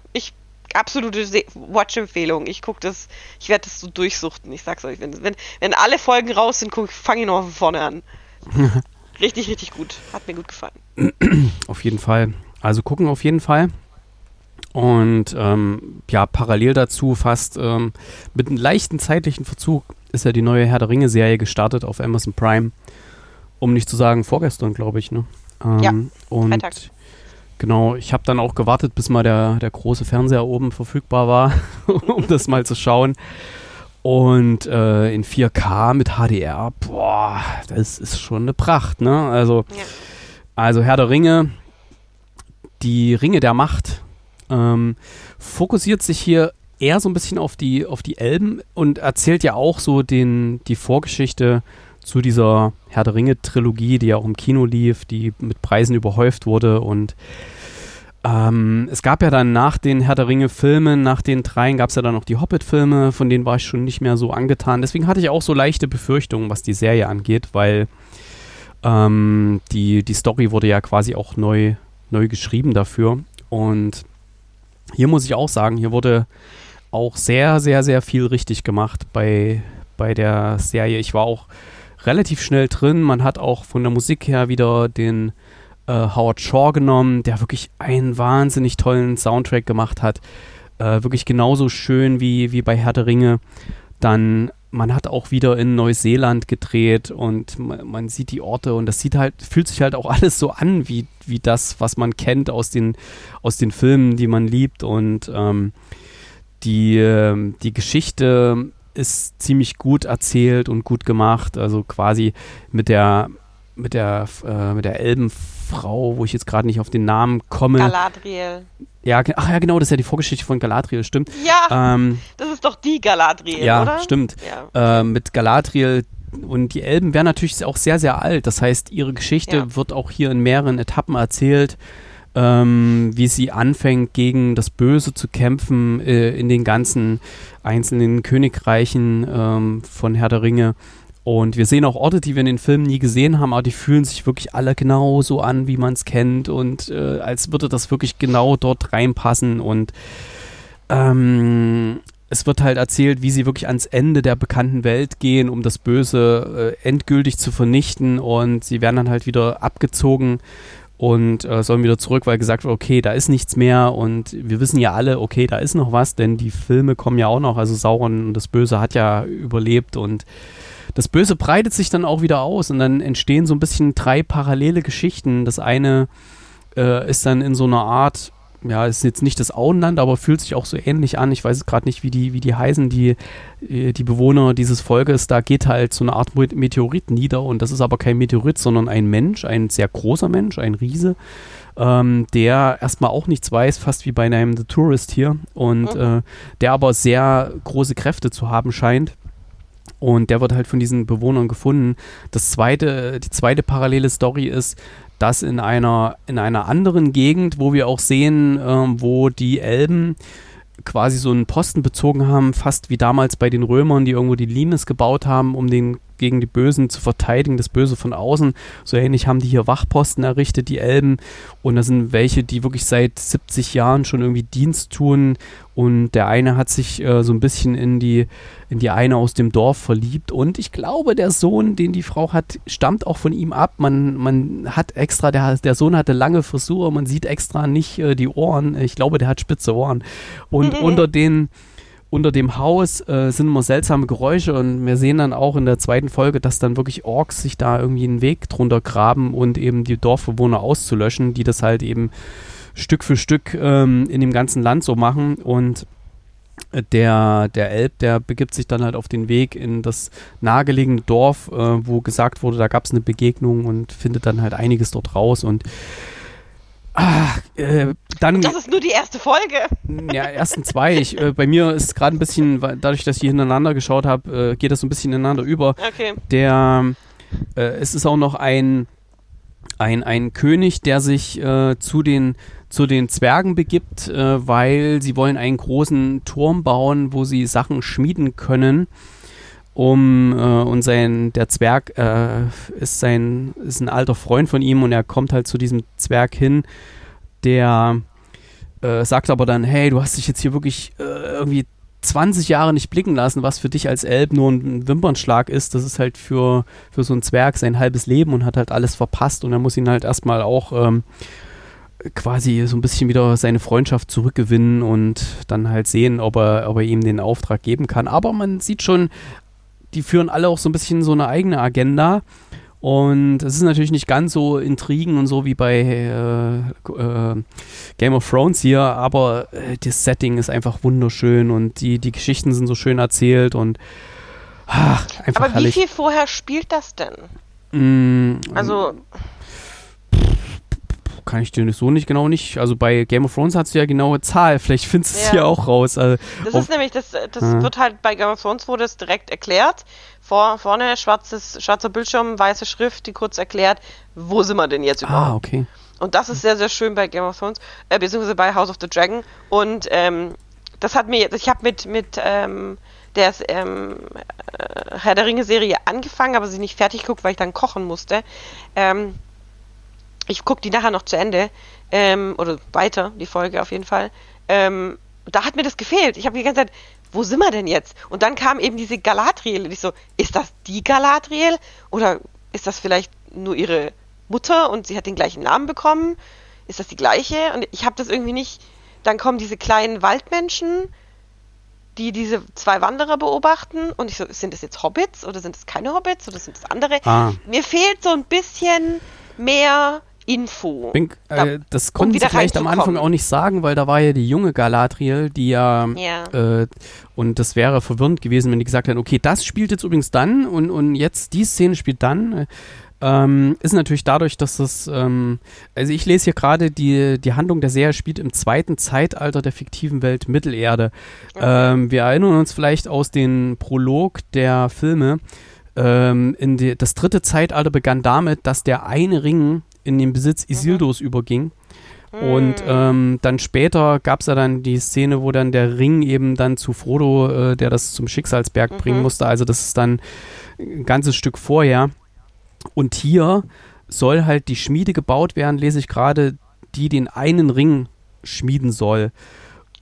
absolute Watch-Empfehlung. Ich gucke das, ich werde das so durchsuchten. Ich sag's euch, wenn, wenn, wenn alle Folgen raus sind, fange ich noch von vorne an. richtig, richtig gut. Hat mir gut gefallen. Auf jeden Fall. Also gucken auf jeden Fall. Und ähm, ja, parallel dazu fast ähm, mit einem leichten zeitlichen Verzug ist ja die neue Herr der Ringe-Serie gestartet auf Amazon Prime. Um nicht zu sagen vorgestern, glaube ich. Ne? Ähm, Ja, und Freitag. Genau, ich habe dann auch gewartet, bis mal der, der große Fernseher oben verfügbar war, um das mal zu schauen. Und äh, in 4K mit HDR, boah, das ist schon eine Pracht, ne? Also, Ja. also Herr der Ringe, die Ringe der Macht, ähm, fokussiert sich hier eher so ein bisschen auf die, auf die Elben und erzählt ja auch so den, die Vorgeschichte zu dieser Herr der Ringe-Trilogie, die ja auch im Kino lief, die mit Preisen überhäuft wurde und ähm, es gab ja dann nach den Herr der Ringe-Filmen, nach den dreien gab es ja dann noch die Hobbit-Filme, von denen war ich schon nicht mehr so angetan. Deswegen hatte ich auch so leichte Befürchtungen, was die Serie angeht, weil ähm, die, die Story wurde ja quasi auch neu, neu geschrieben dafür. Und hier muss ich auch sagen, hier wurde auch sehr, sehr, sehr viel richtig gemacht bei, bei der Serie. Ich war auch relativ schnell drin. Man hat auch von der Musik her wieder den äh, Howard Shaw genommen, der wirklich einen wahnsinnig tollen Soundtrack gemacht hat. Äh, wirklich genauso schön wie, wie bei Herr der Ringe. Dann, man hat auch wieder in Neuseeland gedreht und man, man sieht die Orte und das sieht halt, fühlt sich halt auch alles so an wie, wie das, was man kennt aus den, aus den Filmen, die man liebt. Und ähm, die, ähm, die Geschichte ist ziemlich gut erzählt und gut gemacht. Also quasi mit der mit der äh, mit der Elbenfrau, wo ich jetzt gerade nicht auf den Namen komme. Galadriel. ja, ach ja, genau, das ist ja die Vorgeschichte von Galadriel, stimmt. Ja, Ähm, das ist doch die Galadriel, ja, oder? stimmt. Ja. Äh, mit Galadriel und die Elben werden natürlich auch sehr, sehr alt. Das heißt, ihre Geschichte Ja. wird auch hier in mehreren Etappen erzählt, ähm, wie sie anfängt, gegen das Böse zu kämpfen äh, in den ganzen einzelnen Königreichen ähm, von Herr der Ringe. Und wir sehen auch Orte, die wir in den Filmen nie gesehen haben, aber die fühlen sich wirklich alle genau so an, wie man es kennt. Und äh, als würde das wirklich genau dort reinpassen. Und ähm, es wird halt erzählt, wie sie wirklich ans Ende der bekannten Welt gehen, um das Böse äh, endgültig zu vernichten. Und sie werden dann halt wieder abgezogen und äh, sollen wieder zurück, weil gesagt wird, okay, da ist nichts mehr und wir wissen ja alle, okay, da ist noch was, denn die Filme kommen ja auch noch, also Sauron und das Böse hat ja überlebt und das Böse breitet sich dann auch wieder aus und dann entstehen so ein bisschen drei parallele Geschichten. Das eine äh, ist dann in so einer Art ja, ist jetzt nicht das Auenland, aber fühlt sich auch so ähnlich an. Ich weiß gerade nicht, wie die, wie die heißen, die, äh, die Bewohner dieses Volkes. Da geht halt so eine Art Meteorit nieder und das ist aber kein Meteorit, sondern ein Mensch, ein sehr großer Mensch, ein Riese, ähm, der erstmal auch nichts weiß, fast wie bei einem The Tourist hier und mhm. äh, der aber sehr große Kräfte zu haben scheint. Und der wird halt von diesen Bewohnern gefunden. Das zweite, die zweite parallele Story ist, das in einer, in einer anderen Gegend, wo wir auch sehen, ähm, wo die Elben quasi so einen Posten bezogen haben, fast wie damals bei den Römern, die irgendwo die Limes gebaut haben, um den gegen die Bösen zu verteidigen, das Böse von außen. So ähnlich haben die hier Wachposten errichtet, die Elben. Und da sind welche, die wirklich seit 70 Jahren schon irgendwie Dienst tun. Und der eine hat sich äh, so ein bisschen in die, in die eine aus dem Dorf verliebt. Und ich glaube, der Sohn, den die Frau hat, stammt auch von ihm ab. Man, man hat extra, der, der Sohn hatte lange Frisur, man sieht extra nicht äh, die Ohren. Ich glaube, der hat spitze Ohren. Und unter den unter dem Haus äh, sind immer seltsame Geräusche und wir sehen dann auch in der zweiten Folge, dass dann wirklich Orks sich da irgendwie einen Weg drunter graben und eben die Dorfbewohner auszulöschen, die das halt eben Stück für Stück ähm, in dem ganzen Land so machen und äh, der, der Elb, der begibt sich dann halt auf den Weg in das nahegelegene Dorf, äh, wo gesagt wurde, da gab es eine Begegnung und findet dann halt einiges dort raus und Ah, äh, dann. Das ist nur die erste Folge. Ja, ersten zwei. Ich, äh, bei mir ist gerade ein bisschen, dadurch, dass ich hintereinander geschaut habe, äh, geht das so ein bisschen ineinander über. Okay. Der, äh, es ist auch noch ein, ein, ein König, der sich äh, zu den zu den Zwergen begibt, äh, weil sie wollen einen großen Turm bauen, wo sie Sachen schmieden können um äh, und sein der Zwerg äh, ist sein ist ein alter Freund von ihm und er kommt halt zu diesem Zwerg hin, der äh, sagt aber dann, hey, du hast dich jetzt hier wirklich äh, irgendwie 20 Jahre nicht blicken lassen, was für dich als Elb nur ein Wimpernschlag ist. Das ist halt für, für so einen Zwerg sein halbes Leben und hat halt alles verpasst und er muss ihn halt erstmal auch ähm, quasi so ein bisschen wieder seine Freundschaft zurückgewinnen und dann halt sehen, ob er, ob er ihm den Auftrag geben kann. Aber man sieht schon, die führen alle auch so ein bisschen so eine eigene Agenda. Und es ist natürlich nicht ganz so Intrigen und so wie bei äh, äh, Game of Thrones hier, aber äh, das Setting ist einfach wunderschön und die, die Geschichten sind so schön erzählt und ach, einfach Aber herrlich. wie viel vorher spielt das denn? Mm, also kann ich dir so nicht genau nicht. Also bei Game of Thrones hast du ja genaue Zahl. Vielleicht findest du es ja. hier auch raus. Also das ist nämlich, das, das ja. wird halt bei Game of Thrones wurde es direkt erklärt. Vor, vorne schwarzes, schwarzer Bildschirm, weiße Schrift, die kurz erklärt, wo sind wir denn jetzt überhaupt. Ah, okay. Und das ist sehr, sehr schön bei Game of Thrones, äh, beziehungsweise bei House of the Dragon. Und ähm, das hat mir jetzt, ich habe mit, mit ähm, der ähm, äh, Herr der Ringe-Serie angefangen, aber sie nicht fertig geguckt, weil ich dann kochen musste. Ähm, ich gucke die nachher noch zu Ende, ähm, oder weiter, die Folge auf jeden Fall. Ähm, da hat mir das gefehlt. Ich habe die ganze Zeit, wo sind wir denn jetzt? Und dann kam eben diese Galadriel und ich so, ist das die Galadriel? Oder ist das vielleicht nur ihre Mutter und sie hat den gleichen Namen bekommen? Ist das die gleiche? Und ich habe das irgendwie nicht. Dann kommen diese kleinen Waldmenschen, die diese zwei Wanderer beobachten und ich so, sind das jetzt Hobbits oder sind das keine Hobbits oder sind das andere? Ah. Mir fehlt so ein bisschen mehr Info. Bin, äh, das konnten um sie vielleicht am Anfang auch nicht sagen, weil da war ja die junge Galadriel, die ja, ja. Äh, und das wäre verwirrend gewesen, wenn die gesagt hätten, okay, das spielt jetzt übrigens dann und, und jetzt die Szene spielt dann. Ähm, ist natürlich dadurch, dass das, ähm, also ich lese hier gerade, die, die Handlung der Serie spielt im zweiten Zeitalter der fiktiven Welt Mittelerde. Okay. Ähm, wir erinnern uns vielleicht aus dem Prolog der Filme, ähm, in die, das dritte Zeitalter begann damit, dass der eine Ring in den Besitz mhm. Isildos mhm. überging. Und hm. ähm, dann später gab es ja dann die Szene, wo dann der Ring eben dann zu Frodo, äh, der das zum Schicksalsberg mhm. bringen musste. Also das ist dann ein ganzes Stück vorher. Und hier soll halt die Schmiede gebaut werden, lese ich gerade, die den einen Ring schmieden soll.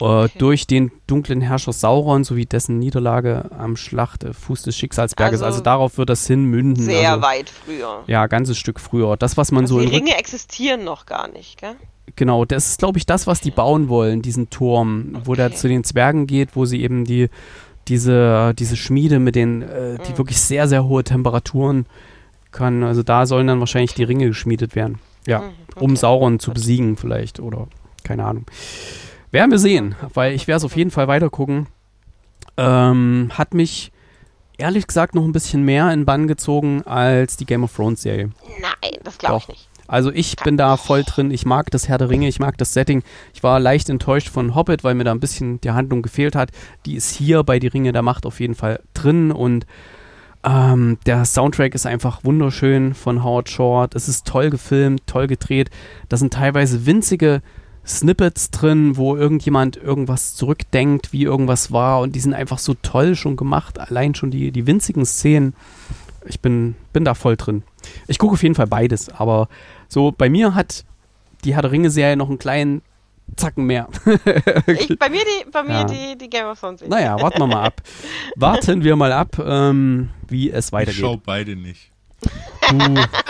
Äh, durch den dunklen Herrscher Sauron sowie dessen Niederlage am Schlachtfuß des Schicksalsberges. Also, Also darauf wird das hinmünden. Sehr also, weit früher. Ja, ganzes Stück früher. Das, was man Also so die Ringe existieren noch gar nicht, gell? Genau, das ist, glaube ich, das, was die bauen wollen, diesen Turm, wo der Okay. zu den Zwergen geht, wo sie eben die, diese, diese Schmiede mit den, äh, die Mhm. wirklich sehr, sehr hohe Temperaturen können. Also da sollen dann wahrscheinlich die Ringe geschmiedet werden. Ja, Mhm, um Sauron zu besiegen vielleicht oder keine Ahnung. Werden wir sehen, weil ich werde es auf jeden Fall weitergucken. Ähm, hat mich ehrlich gesagt noch ein bisschen mehr in Bann gezogen als die Game of Thrones Serie. Nein, das glaube ich nicht. Also ich bin da voll drin. Ich mag das Herr der Ringe, ich mag das Setting. Ich war leicht enttäuscht von Hobbit, weil mir da ein bisschen die Handlung gefehlt hat. Die ist hier bei Die Ringe der Macht auf jeden Fall drin und ähm, der Soundtrack ist einfach wunderschön von Howard Shore. Es ist toll gefilmt, toll gedreht. Da sind teilweise winzige Snippets drin, wo irgendjemand irgendwas zurückdenkt, wie irgendwas war und die sind einfach so toll schon gemacht. Allein schon die, die winzigen Szenen. Ich bin, bin da voll drin. Ich gucke auf jeden Fall beides, aber so bei mir hat die Herr der Ringe-Serie noch einen kleinen Zacken mehr. Ich, bei mir die, bei mir Ja. die, die Game of Thrones. naja, warten wir mal ab. Warten wir mal ab, ähm, wie es Ich schau weitergeht. beide nicht. Du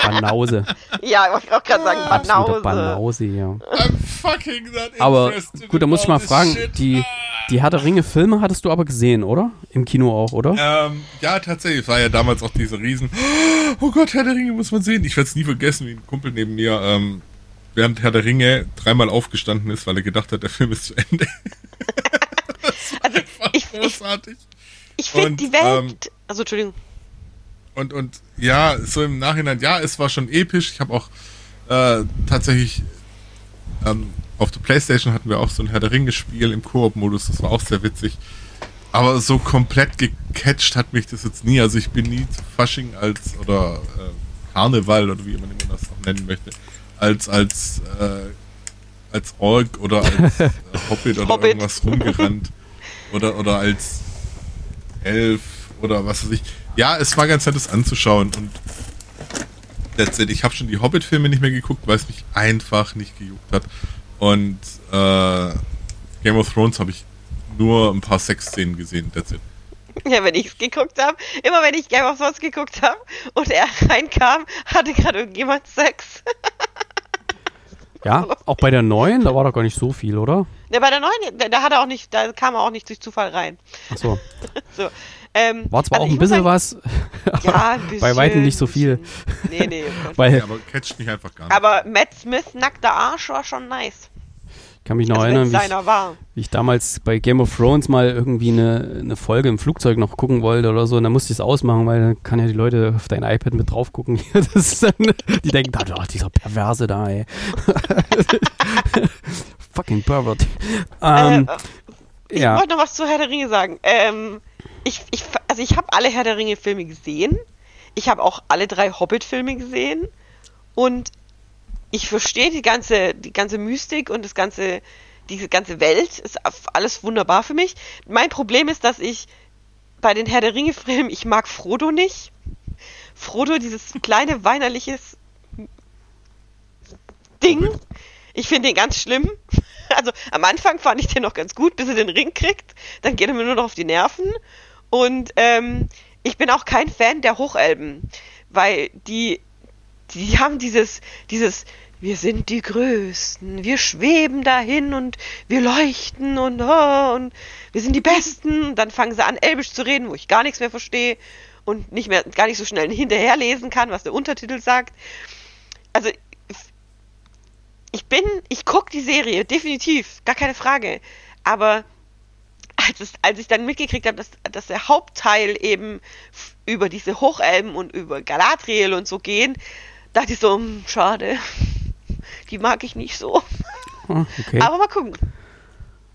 Banause. Ja, ich wollte auch gerade sagen, Banause. Banause, ja. I'm fucking not Aber gut, da muss ich mal fragen, shit. die, die Herr der Ringe-Filme hattest du aber gesehen, oder? Im Kino auch, oder? Ähm, ja, tatsächlich. Es war ja damals auch diese Riesen. Oh Gott, Herr der Ringe muss man sehen. Ich werde es nie vergessen, wie ein Kumpel neben mir ähm, während Herr der Ringe dreimal aufgestanden ist, weil er gedacht hat, der Film ist zu Ende. Also, War ich, ich, großartig. ich finde Und, die Welt. ähm, also, Entschuldigung. Und, und ja, so im Nachhinein, ja, es war schon episch. Ich habe auch äh, tatsächlich ähm, auf der Playstation hatten wir auch so ein Herr der Ringe-Spiel im Koop-Modus, das war auch sehr witzig. Aber so komplett gecatcht hat mich das jetzt nie. Also ich bin nie zu Fasching als oder äh, Karneval oder wie man das auch nennen möchte, als als äh, als Ork oder als äh, Hobbit oder Hobbit. irgendwas rumgerannt oder oder als Elf oder was weiß ich. Ja, es war ganz nett, das anzuschauen und that's it. Ich habe schon die Hobbit-Filme nicht mehr geguckt, weil es mich einfach nicht gejuckt hat. Und äh, Game of Thrones habe ich nur ein paar Sexszenen gesehen, that's it. Ja, wenn ich es geguckt habe, immer wenn ich Game of Thrones geguckt habe und er reinkam, hatte gerade irgendjemand Sex. Ja, auch bei der neuen, da war doch gar nicht so viel, oder? Ja, bei der neuen, da, da hat er auch nicht, da kam er auch nicht durch Zufall rein. Achso. So, ähm, War zwar also auch ein bisschen was, Ja, ein bisschen. bei weitem nicht so viel. Nee, nee. oh weil Ja, aber catcht mich einfach gar nicht. Aber Matt Smith nackter Arsch war schon nice. ich kann mich noch Also erinnern, wie ich, wie ich damals bei Game of Thrones mal irgendwie eine, eine Folge im Flugzeug noch gucken wollte oder so, und dann musste ich es ausmachen, weil dann kann ja die Leute auf dein iPad mit drauf gucken. Dann, die denken, ach, dieser Perverse da, ey. Fucking Pervert. Ähm, äh, ich ja, wollte noch was zu Herr der Ringe sagen. Ähm, ich, ich, also ich habe alle Herr der Ringe Filme gesehen. Ich habe auch alle drei Hobbit-Filme gesehen. Und ich verstehe die ganze, die ganze Mystik und das ganze, diese ganze Welt. Ist alles wunderbar für mich. Mein Problem ist, dass ich bei den Herr der Ringe-Filmen, ich mag Frodo nicht. Frodo, dieses kleine weinerliches Ding. Ich finde den ganz schlimm. Also am Anfang fand ich den noch ganz gut, bis er den Ring kriegt. Dann geht er mir nur noch auf die Nerven. Und ähm, ich bin auch kein Fan der Hochelben, weil die, die haben dieses, dieses, wir sind die Größten, wir schweben dahin und wir leuchten und, oh, und wir sind die Besten. Dann fangen sie an, Elbisch zu reden, wo ich gar nichts mehr verstehe und nicht mehr, gar nicht so schnell hinterherlesen kann, was der Untertitel sagt. Also ich bin, ich gucke die Serie, definitiv, gar keine Frage. Aber als, es, als ich dann mitgekriegt habe, dass, dass der Hauptteil eben über diese Hochelben und über Galadriel und so gehen, dachte ich so, hm, schade. Die mag ich nicht so. ah, okay. Aber mal gucken.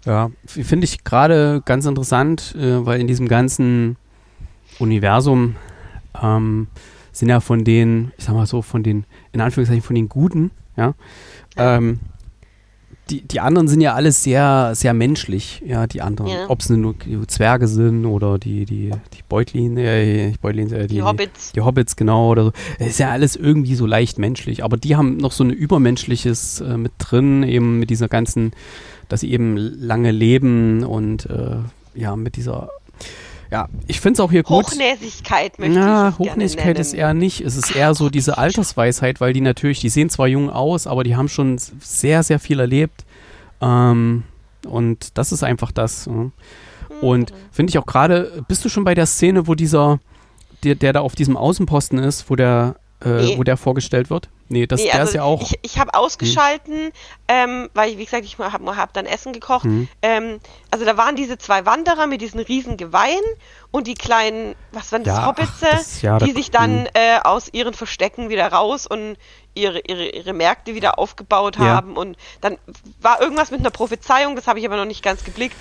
Ja, finde ich gerade ganz interessant, äh, weil in diesem ganzen Universum ähm, sind ja von den, ich sag mal so, von den, in Anführungszeichen von den Guten, ja, ähm, die, die anderen sind ja alles sehr, sehr menschlich, ja, die anderen. Ja. Ob es nur Zwerge sind oder die, die, die Beutlin, äh, nicht Beutlin, äh, die, Die Hobbits. Die Hobbits, genau, oder so. Es ist ja alles irgendwie so leicht menschlich, aber die haben noch so ein Übermenschliches äh, mit drin, eben mit dieser ganzen, dass sie eben lange leben und äh, ja, mit dieser, ja, ich finde es auch hier gut. Hochnäsigkeit möchte Ja, ich Hochnäsigkeit ist eher nicht. Es ist eher so diese Altersweisheit, weil die natürlich, die sehen zwar jung aus, aber die haben schon sehr, sehr viel erlebt. Ähm, und das ist einfach das. Und Mhm. finde ich auch gerade, bist du schon bei der Szene, wo dieser, der, der da auf diesem Außenposten ist, wo der, äh, Nee. wo der vorgestellt wird? Nee, das, Nee, der also ist ja auch. Ich, ich habe ausgeschalten, ähm, weil, ich, wie gesagt, ich habe hab dann Essen gekocht. Mhm. Ähm, also da waren diese zwei Wanderer mit diesen riesen Geweihen und die kleinen, was waren das, Ja, ach, Hobbitze, das- ja, die sich dann äh, aus ihren Verstecken wieder raus und ihre, ihre, ihre Märkte wieder aufgebaut Ja. haben. Und dann war irgendwas mit einer Prophezeiung, das habe ich aber noch nicht ganz geblickt.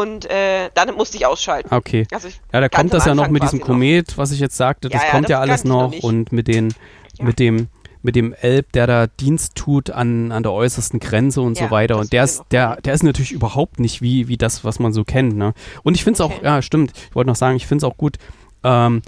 Und äh, dann musste ich ausschalten. Okay. Also ich, Ja, da kommt das ja noch mit diesem quasi Komet, was ich jetzt sagte, das Ja, ja, kommt das ja alles noch noch und mit den, Ja. mit dem, mit dem Elb, der da Dienst tut an, an der äußersten Grenze und Ja, so weiter. Und der ist, der, der ist natürlich überhaupt nicht wie, wie das, was man so kennt. Ne? Und ich finde es auch, Okay. ja, stimmt, ich wollte noch sagen, ich finde es auch gut, ähm,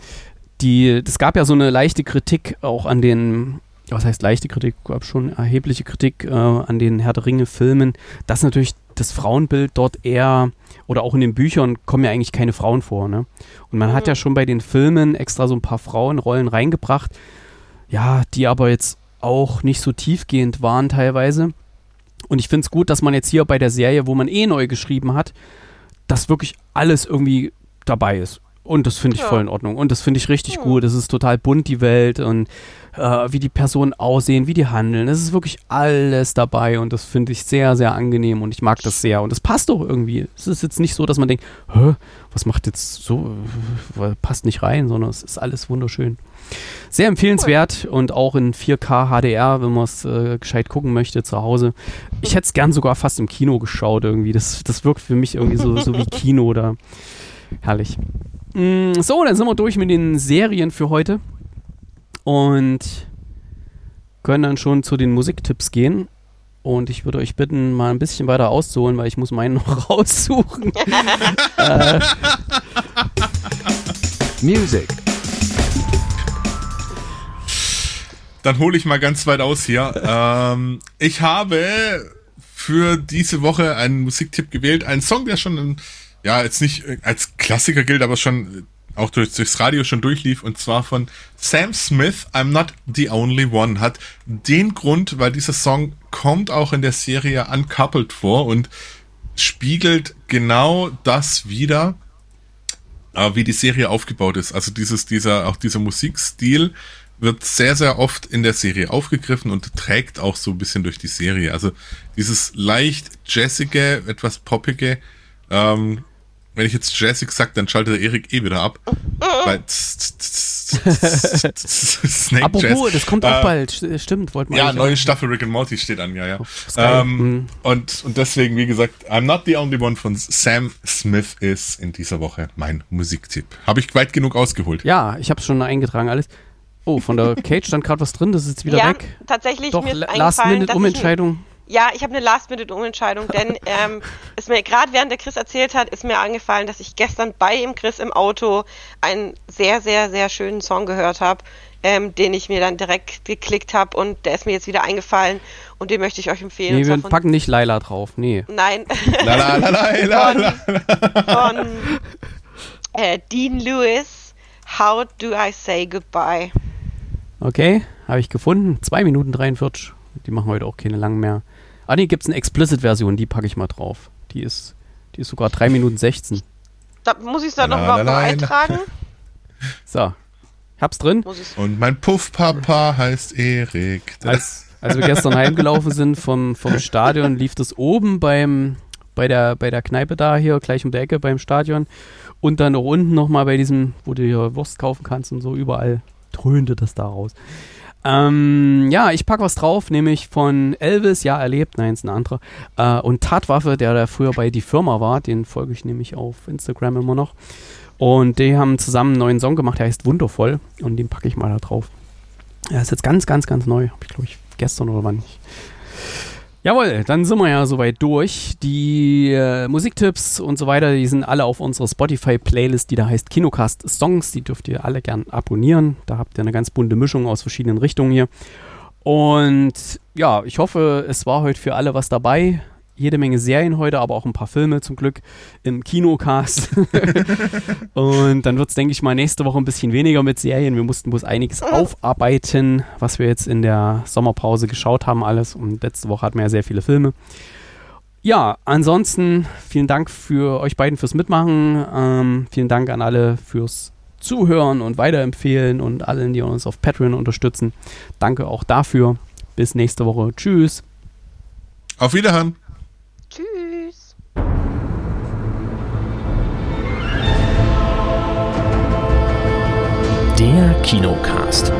die, es gab ja so eine leichte Kritik auch an den, was heißt leichte Kritik, gab schon erhebliche Kritik äh, an den Herr der Ringe Filmen, dass natürlich das Frauenbild dort eher, oder auch in den Büchern kommen ja eigentlich keine Frauen vor, ne? Und man hat Mhm. ja schon bei den Filmen extra so ein paar Frauenrollen reingebracht, ja, die aber jetzt auch nicht so tiefgehend waren teilweise. Und ich finde es gut, dass man jetzt hier bei der Serie, wo man eh neu geschrieben hat, dass wirklich alles irgendwie dabei ist. Und das finde ich Ja. voll in Ordnung. Und das finde ich richtig Hm. gut. Es ist total bunt, die Welt und äh, wie die Personen aussehen, wie die handeln. Es ist wirklich alles dabei und das finde ich sehr, sehr angenehm und ich mag das sehr. Und es passt doch irgendwie. Es ist jetzt nicht so, dass man denkt, Hä, was macht jetzt so, passt nicht rein, sondern es ist alles wunderschön. Sehr empfehlenswert und auch in 4K HDR, wenn man es äh, gescheit gucken möchte zu Hause. Ich hätte es gern sogar fast im Kino geschaut irgendwie. Das, das wirkt für mich irgendwie so, so wie Kino oder herrlich. Mm, So, dann sind wir durch mit den Serien für heute und können dann schon zu den Musiktipps gehen. Und ich würde euch bitten, mal ein bisschen weiter auszuholen, weil ich muss meinen noch raussuchen. äh, Music. Dann hole ich mal ganz weit aus hier. ähm, ich habe für diese Woche einen Musiktipp gewählt. Einen Song, der schon, in, ja, jetzt nicht als Klassiker gilt, aber schon auch durch, durchs Radio schon durchlief. Und zwar von Sam Smith, I'm Not the Only One. Hat den Grund, weil dieser Song kommt auch in der Serie Uncoupled vor und spiegelt genau das wieder, äh, wie die Serie aufgebaut ist. Also dieses, dieser, auch dieser Musikstil wird sehr, sehr oft in der Serie aufgegriffen und trägt auch so ein bisschen durch die Serie. Also dieses leicht jazzige, etwas poppige, ähm, wenn ich jetzt jazzig sag, dann schaltet der Erik eh wieder ab. Weil Snake apropos, Jazz. das kommt auch Äh, bald. St- Stimmt, wollten wir ja, neue Staffel Rick and Morty steht an, ja, ja. Ähm, Mhm. und, und deswegen, wie gesagt, I'm Not the Only One von Sam Smith ist in dieser Woche mein Musiktipp. Habe ich weit genug ausgeholt. Ja, ich habe es schon eingetragen alles. Oh, von der Kate stand gerade was drin, das ist jetzt wieder ja, weg. tatsächlich Doch, mir ist La- eingefallen, dass ich Last-Minute-Umentscheidung. Ja, ich habe eine Last-Minute-Umentscheidung, denn ähm, ist mir gerade während der Chris erzählt hat, ist mir angefallen, dass ich gestern bei ihm Chris im Auto einen sehr, sehr, sehr schönen Song gehört habe, ähm, den ich mir dann direkt geklickt habe und der ist mir jetzt wieder eingefallen und den möchte ich euch empfehlen. Nee, wir von, packen nicht Laila drauf. Nee. Nein, La, la, la, la, la, la. von äh, Dean Lewis. How do I say goodbye? Okay, habe ich gefunden. 2 Minuten 43. Die machen heute auch keine langen mehr. Ah, nee, gibt es eine Explicit-Version, die packe ich mal drauf. Die ist, die ist sogar 3 Minuten 16. Da muss ich es dann noch La, überhaupt la, noch la, la. eintragen? So. Ich hab's drin. Und mein Puffpapa heißt Erik. Als, als wir gestern heimgelaufen sind vom, vom Stadion, lief das oben beim, bei, der, bei der Kneipe da hier, gleich um die Ecke beim Stadion. Und dann auch unten nochmal bei diesem, wo du hier Wurst kaufen kannst und so, überall dröhnte das da raus. Ähm, ja, ich packe was drauf, nämlich von Elvis, ja, erlebt, nein, ist ein anderer. Äh, und Tatwaffe, der da früher bei Die Firma war, den folge ich nämlich auf Instagram immer noch. Und die haben zusammen einen neuen Song gemacht, der heißt Wundervoll. Und den packe ich mal da drauf. Er ist jetzt ganz, ganz, ganz neu. Habe ich, glaube ich, gestern oder wann nicht. Jawohl, dann sind wir ja soweit durch. Die äh, Musiktipps und so weiter, die sind alle auf unserer Spotify-Playlist, die da heißt Kinocast Songs. Die dürft ihr alle gern abonnieren. Da habt ihr eine ganz bunte Mischung aus verschiedenen Richtungen hier. Und ja, ich hoffe, es war heute für alle was dabei jede Menge Serien heute, aber auch ein paar Filme zum Glück im Kinocast. und dann wird es, denke ich mal, nächste Woche ein bisschen weniger mit Serien. Wir mussten bloß einiges aufarbeiten, was wir jetzt in der Sommerpause geschaut haben, alles. Und letzte Woche hatten wir ja sehr viele Filme. Ja, ansonsten vielen Dank für euch beiden fürs Mitmachen. Ähm, vielen Dank an alle fürs Zuhören und Weiterempfehlen und allen, die uns auf Patreon unterstützen. Danke auch dafür. Bis nächste Woche. Tschüss. Auf Wiederhören. Der Kinocast.